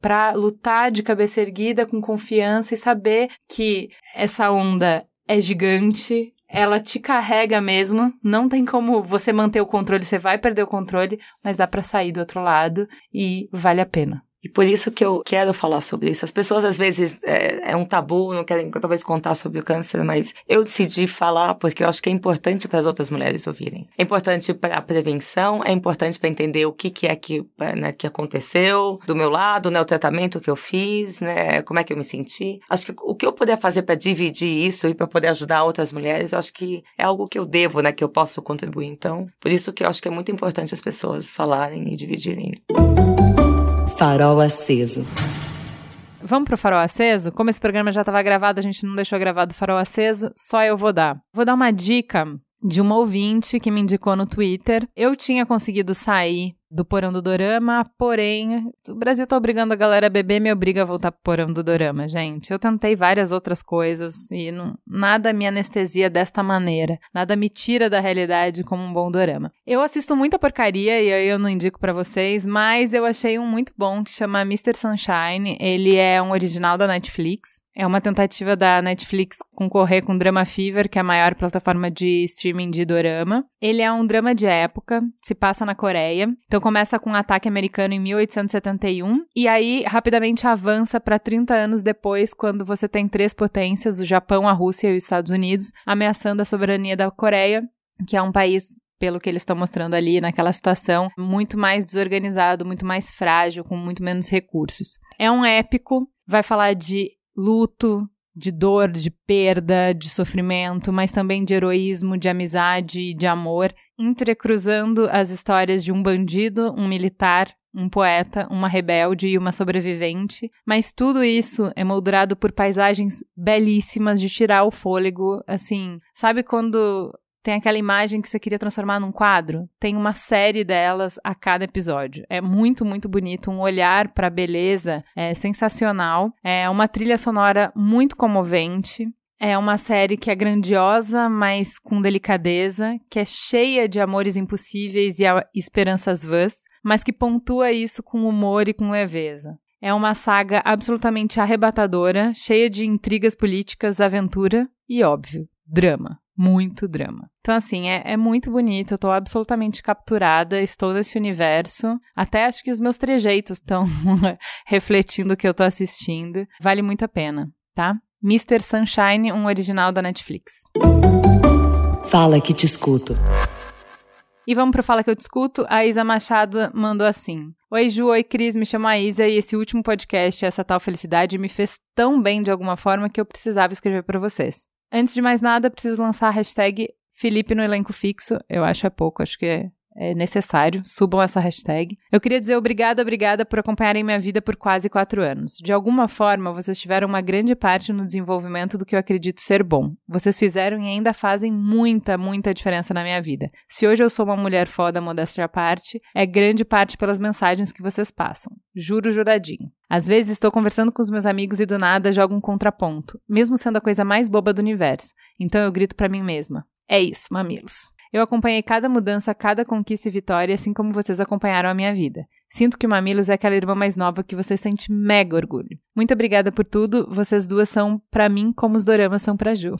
Para lutar de cabeça erguida, com confiança e saber que essa onda é gigante, ela te carrega mesmo, não tem como você manter o controle, você vai perder o controle, mas dá para sair do outro lado e vale a pena. E por isso que eu quero falar sobre isso. As pessoas às vezes é, é, um tabu, não querem talvez contar sobre o câncer, mas eu decidi falar porque eu acho que é importante para as outras mulheres ouvirem. É importante para a prevenção, é importante para entender o que, que é que, né, que aconteceu do meu lado, né, o tratamento que eu fiz, né, como é que eu me senti. Acho que o que eu puder fazer para dividir isso e para poder ajudar outras mulheres, acho que é algo que eu devo, né, que eu posso contribuir. Então, por isso que eu acho que é muito importante as pessoas falarem e dividirem. Farol aceso. Vamos pro farol aceso? Como esse programa já estava gravado, a gente não deixou gravado o farol aceso, só eu vou dar. Vou dar uma dica de uma ouvinte que me indicou no Twitter. Eu tinha conseguido sair do porão do dorama, porém, o Brasil tá obrigando a galera a beber, me obriga a voltar pro porão do dorama, gente. Eu tentei várias outras coisas e não, nada me anestesia desta maneira, nada me tira da realidade como um bom dorama. Eu assisto muita porcaria e aí eu não indico para vocês, mas eu achei um muito bom que chama Mr. Sunshine. Ele é um original da Netflix. É uma tentativa da Netflix concorrer com Drama Fever, que é a maior plataforma de streaming de dorama. Ele é um drama de época, se passa na Coreia. Então começa com um ataque americano em 1871 e aí rapidamente avança para 30 anos depois, quando você tem três potências, o Japão, a Rússia e os Estados Unidos, ameaçando a soberania da Coreia, que é um país pelo que eles estão mostrando ali naquela situação, muito mais desorganizado, muito mais frágil, com muito menos recursos. É um épico, vai falar de luto, de dor, de perda, de sofrimento, mas também de heroísmo, de amizade e de amor, entrecruzando as histórias de um bandido, um militar, um poeta, uma rebelde e uma sobrevivente, mas tudo isso é moldurado por paisagens belíssimas de tirar o fôlego, assim, sabe quando tem aquela imagem que você queria transformar num quadro. Tem uma série delas a cada episódio. É muito, muito bonito. Um olhar para a beleza é sensacional. É uma trilha sonora muito comovente. É uma série que é grandiosa, mas com delicadeza, que é cheia de amores impossíveis e esperanças vãs, mas que pontua isso com humor e com leveza. É uma saga absolutamente arrebatadora, cheia de intrigas políticas, aventura e, óbvio, drama muito drama. Então, assim, é, é, muito bonito, eu tô absolutamente capturada, estou nesse universo. Até acho que os meus trejeitos estão (laughs) refletindo o que eu tô assistindo. Vale muito a pena, tá? Mr. Sunshine, um original da Netflix. Fala que te escuto. E vamos pro Fala que eu te escuto. A Isa Machado mandou assim: Oi, Ju, oi, Cris, me chamo a Isa e esse último podcast, essa tal felicidade, me fez tão bem de alguma forma que eu precisava escrever para vocês. Antes de mais nada, preciso lançar a hashtag Felipe no elenco fixo. Eu acho é pouco, acho que é necessário, subam essa hashtag. Eu queria dizer obrigada, obrigada por acompanharem minha vida por quase quatro anos. De alguma forma, vocês tiveram uma grande parte no desenvolvimento do que eu acredito ser bom. Vocês fizeram e ainda fazem muita, muita diferença na minha vida. Se hoje eu sou uma mulher foda, modéstia à parte, é grande parte pelas mensagens que vocês passam. Juro juradinho. Às vezes estou conversando com os meus amigos e do nada jogo um contraponto, mesmo sendo a coisa mais boba do universo. Então eu grito para mim mesma: É isso, mamilos. Eu acompanhei cada mudança, cada conquista e vitória, assim como vocês acompanharam a minha vida. Sinto que o Mamilos é aquela irmã mais nova que você sente mega orgulho. Muito obrigada por tudo. Vocês duas são para mim como os doramas são para Ju.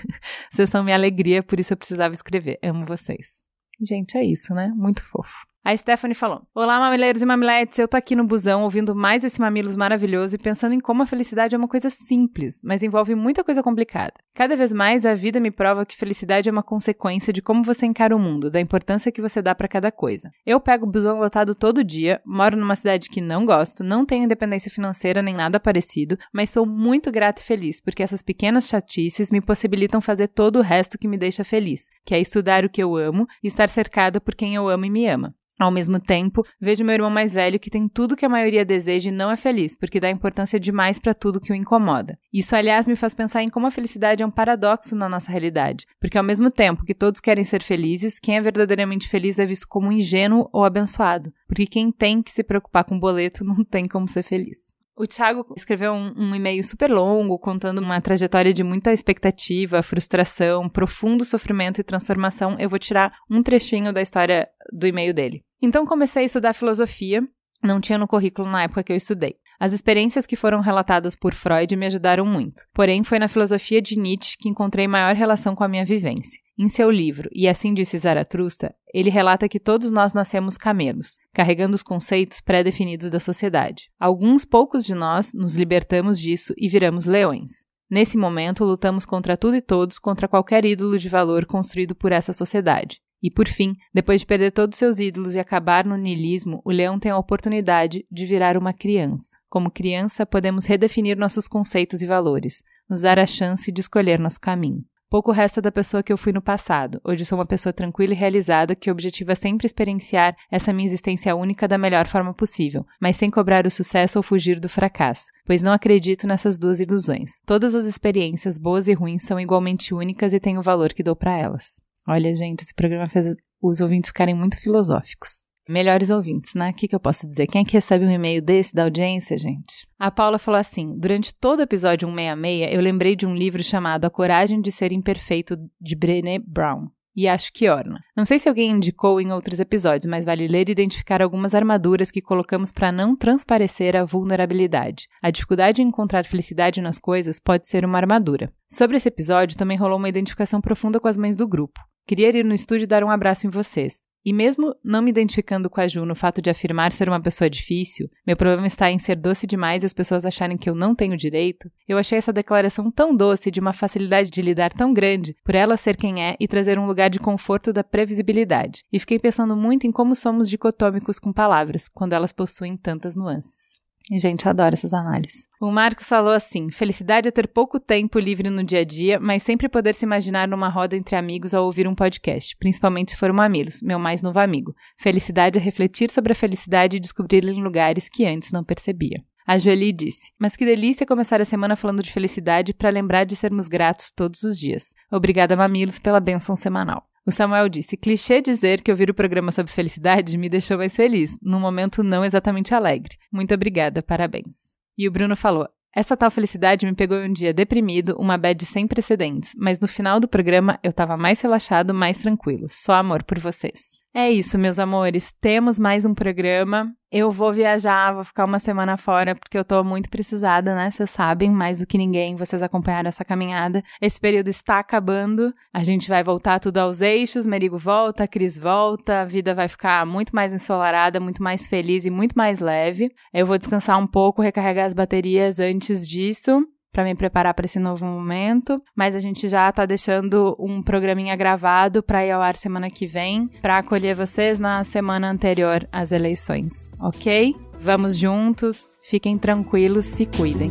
(laughs) vocês são minha alegria, por isso eu precisava escrever. Amo vocês. Gente, é isso, né? Muito fofo. A Stephanie falou: Olá, mamileiros e mamiletes. Eu tô aqui no busão ouvindo mais esse Mamilos maravilhoso e pensando em como a felicidade é uma coisa simples, mas envolve muita coisa complicada. Cada vez mais a vida me prova que felicidade é uma consequência de como você encara o mundo, da importância que você dá para cada coisa. Eu pego o busão lotado todo dia, moro numa cidade que não gosto, não tenho independência financeira nem nada parecido, mas sou muito grata e feliz porque essas pequenas chatices me possibilitam fazer todo o resto que me deixa feliz, que é estudar o que eu amo e estar cercada por quem eu amo e me ama. Ao mesmo tempo, vejo meu irmão mais velho que tem tudo que a maioria deseja e não é feliz, porque dá importância demais para tudo que o incomoda. Isso, aliás, me faz pensar em como a felicidade é um paradoxo na nossa realidade, porque ao mesmo tempo que todos querem ser felizes, quem é verdadeiramente feliz é visto como ingênuo ou abençoado, porque quem tem que se preocupar com boleto (laughs) não tem como ser feliz. O Thiago escreveu um, um, e-mail super longo, contando uma trajetória de muita expectativa, frustração, profundo sofrimento e transformação. Eu vou tirar um trechinho da história do e-mail dele. Então comecei a estudar filosofia, não tinha no currículo na época que eu estudei. As experiências que foram relatadas por Freud me ajudaram muito. Porém, foi na filosofia de Nietzsche que encontrei maior relação com a minha vivência. Em seu livro E Assim Disse Zaratrusta, ele relata que todos nós nascemos camelos, carregando os conceitos pré-definidos da sociedade. Alguns poucos de nós nos libertamos disso e viramos leões. Nesse momento, lutamos contra tudo e todos, contra qualquer ídolo de valor construído por essa sociedade. E por fim, depois de perder todos seus ídolos e acabar no niilismo, o leão tem a oportunidade de virar uma criança. Como criança, podemos redefinir nossos conceitos e valores, nos dar a chance de escolher nosso caminho. Pouco resta da pessoa que eu fui no passado. Hoje sou uma pessoa tranquila e realizada que objetiva sempre experienciar essa minha existência única da melhor forma possível, mas sem cobrar o sucesso ou fugir do fracasso, pois não acredito nessas duas ilusões. Todas as experiências, boas e ruins, são igualmente únicas e têm o valor que dou para elas. Olha, gente, esse programa fez os ouvintes ficarem muito filosóficos. Melhores ouvintes, né? O que, que eu posso dizer? Quem é que recebe um e-mail desse da audiência, gente? A Paula falou assim: durante todo o episódio 166, eu lembrei de um livro chamado A Coragem de Ser Imperfeito, de Brené Brown. E acho que orna. Não sei se alguém indicou em outros episódios, mas vale ler e identificar algumas armaduras que colocamos para não transparecer a vulnerabilidade. A dificuldade em encontrar felicidade nas coisas pode ser uma armadura. Sobre esse episódio, também rolou uma identificação profunda com as mães do grupo. Queria ir no estúdio dar um abraço em vocês. E mesmo não me identificando com a Ju no fato de afirmar ser uma pessoa difícil, meu problema está em ser doce demais e as pessoas acharem que eu não tenho direito, eu achei essa declaração tão doce de uma facilidade de lidar tão grande por ela ser quem é e trazer um lugar de conforto da previsibilidade. E fiquei pensando muito em como somos dicotômicos com palavras, quando elas possuem tantas nuances. Gente, eu adoro essas análises. O Marcos falou assim: felicidade é ter pouco tempo livre no dia a dia, mas sempre poder se imaginar numa roda entre amigos ao ouvir um podcast, principalmente se for um Mamilos, meu mais novo amigo. Felicidade é refletir sobre a felicidade e descobri-la em lugares que antes não percebia. A Jolie disse: Mas que delícia começar a semana falando de felicidade para lembrar de sermos gratos todos os dias. Obrigada, Mamilos, pela bênção semanal. O Samuel disse: clichê dizer que ouvir o programa sobre felicidade me deixou mais feliz, num momento não exatamente alegre. Muito obrigada, parabéns. E o Bruno falou: essa tal felicidade me pegou um dia deprimido, uma bad sem precedentes, mas no final do programa eu tava mais relaxado, mais tranquilo. Só amor por vocês. É isso, meus amores. Temos mais um programa. Eu vou viajar, vou ficar uma semana fora, porque eu tô muito precisada, né? Vocês sabem, mais do que ninguém, vocês acompanharam essa caminhada. Esse período está acabando. A gente vai voltar tudo aos eixos. Merigo volta, Cris volta. A vida vai ficar muito mais ensolarada, muito mais feliz e muito mais leve. Eu vou descansar um pouco, recarregar as baterias antes disso para me preparar para esse novo momento, mas a gente já tá deixando um programinha gravado para ir ao ar semana que vem, para acolher vocês na semana anterior às eleições, ok? Vamos juntos, fiquem tranquilos, se cuidem.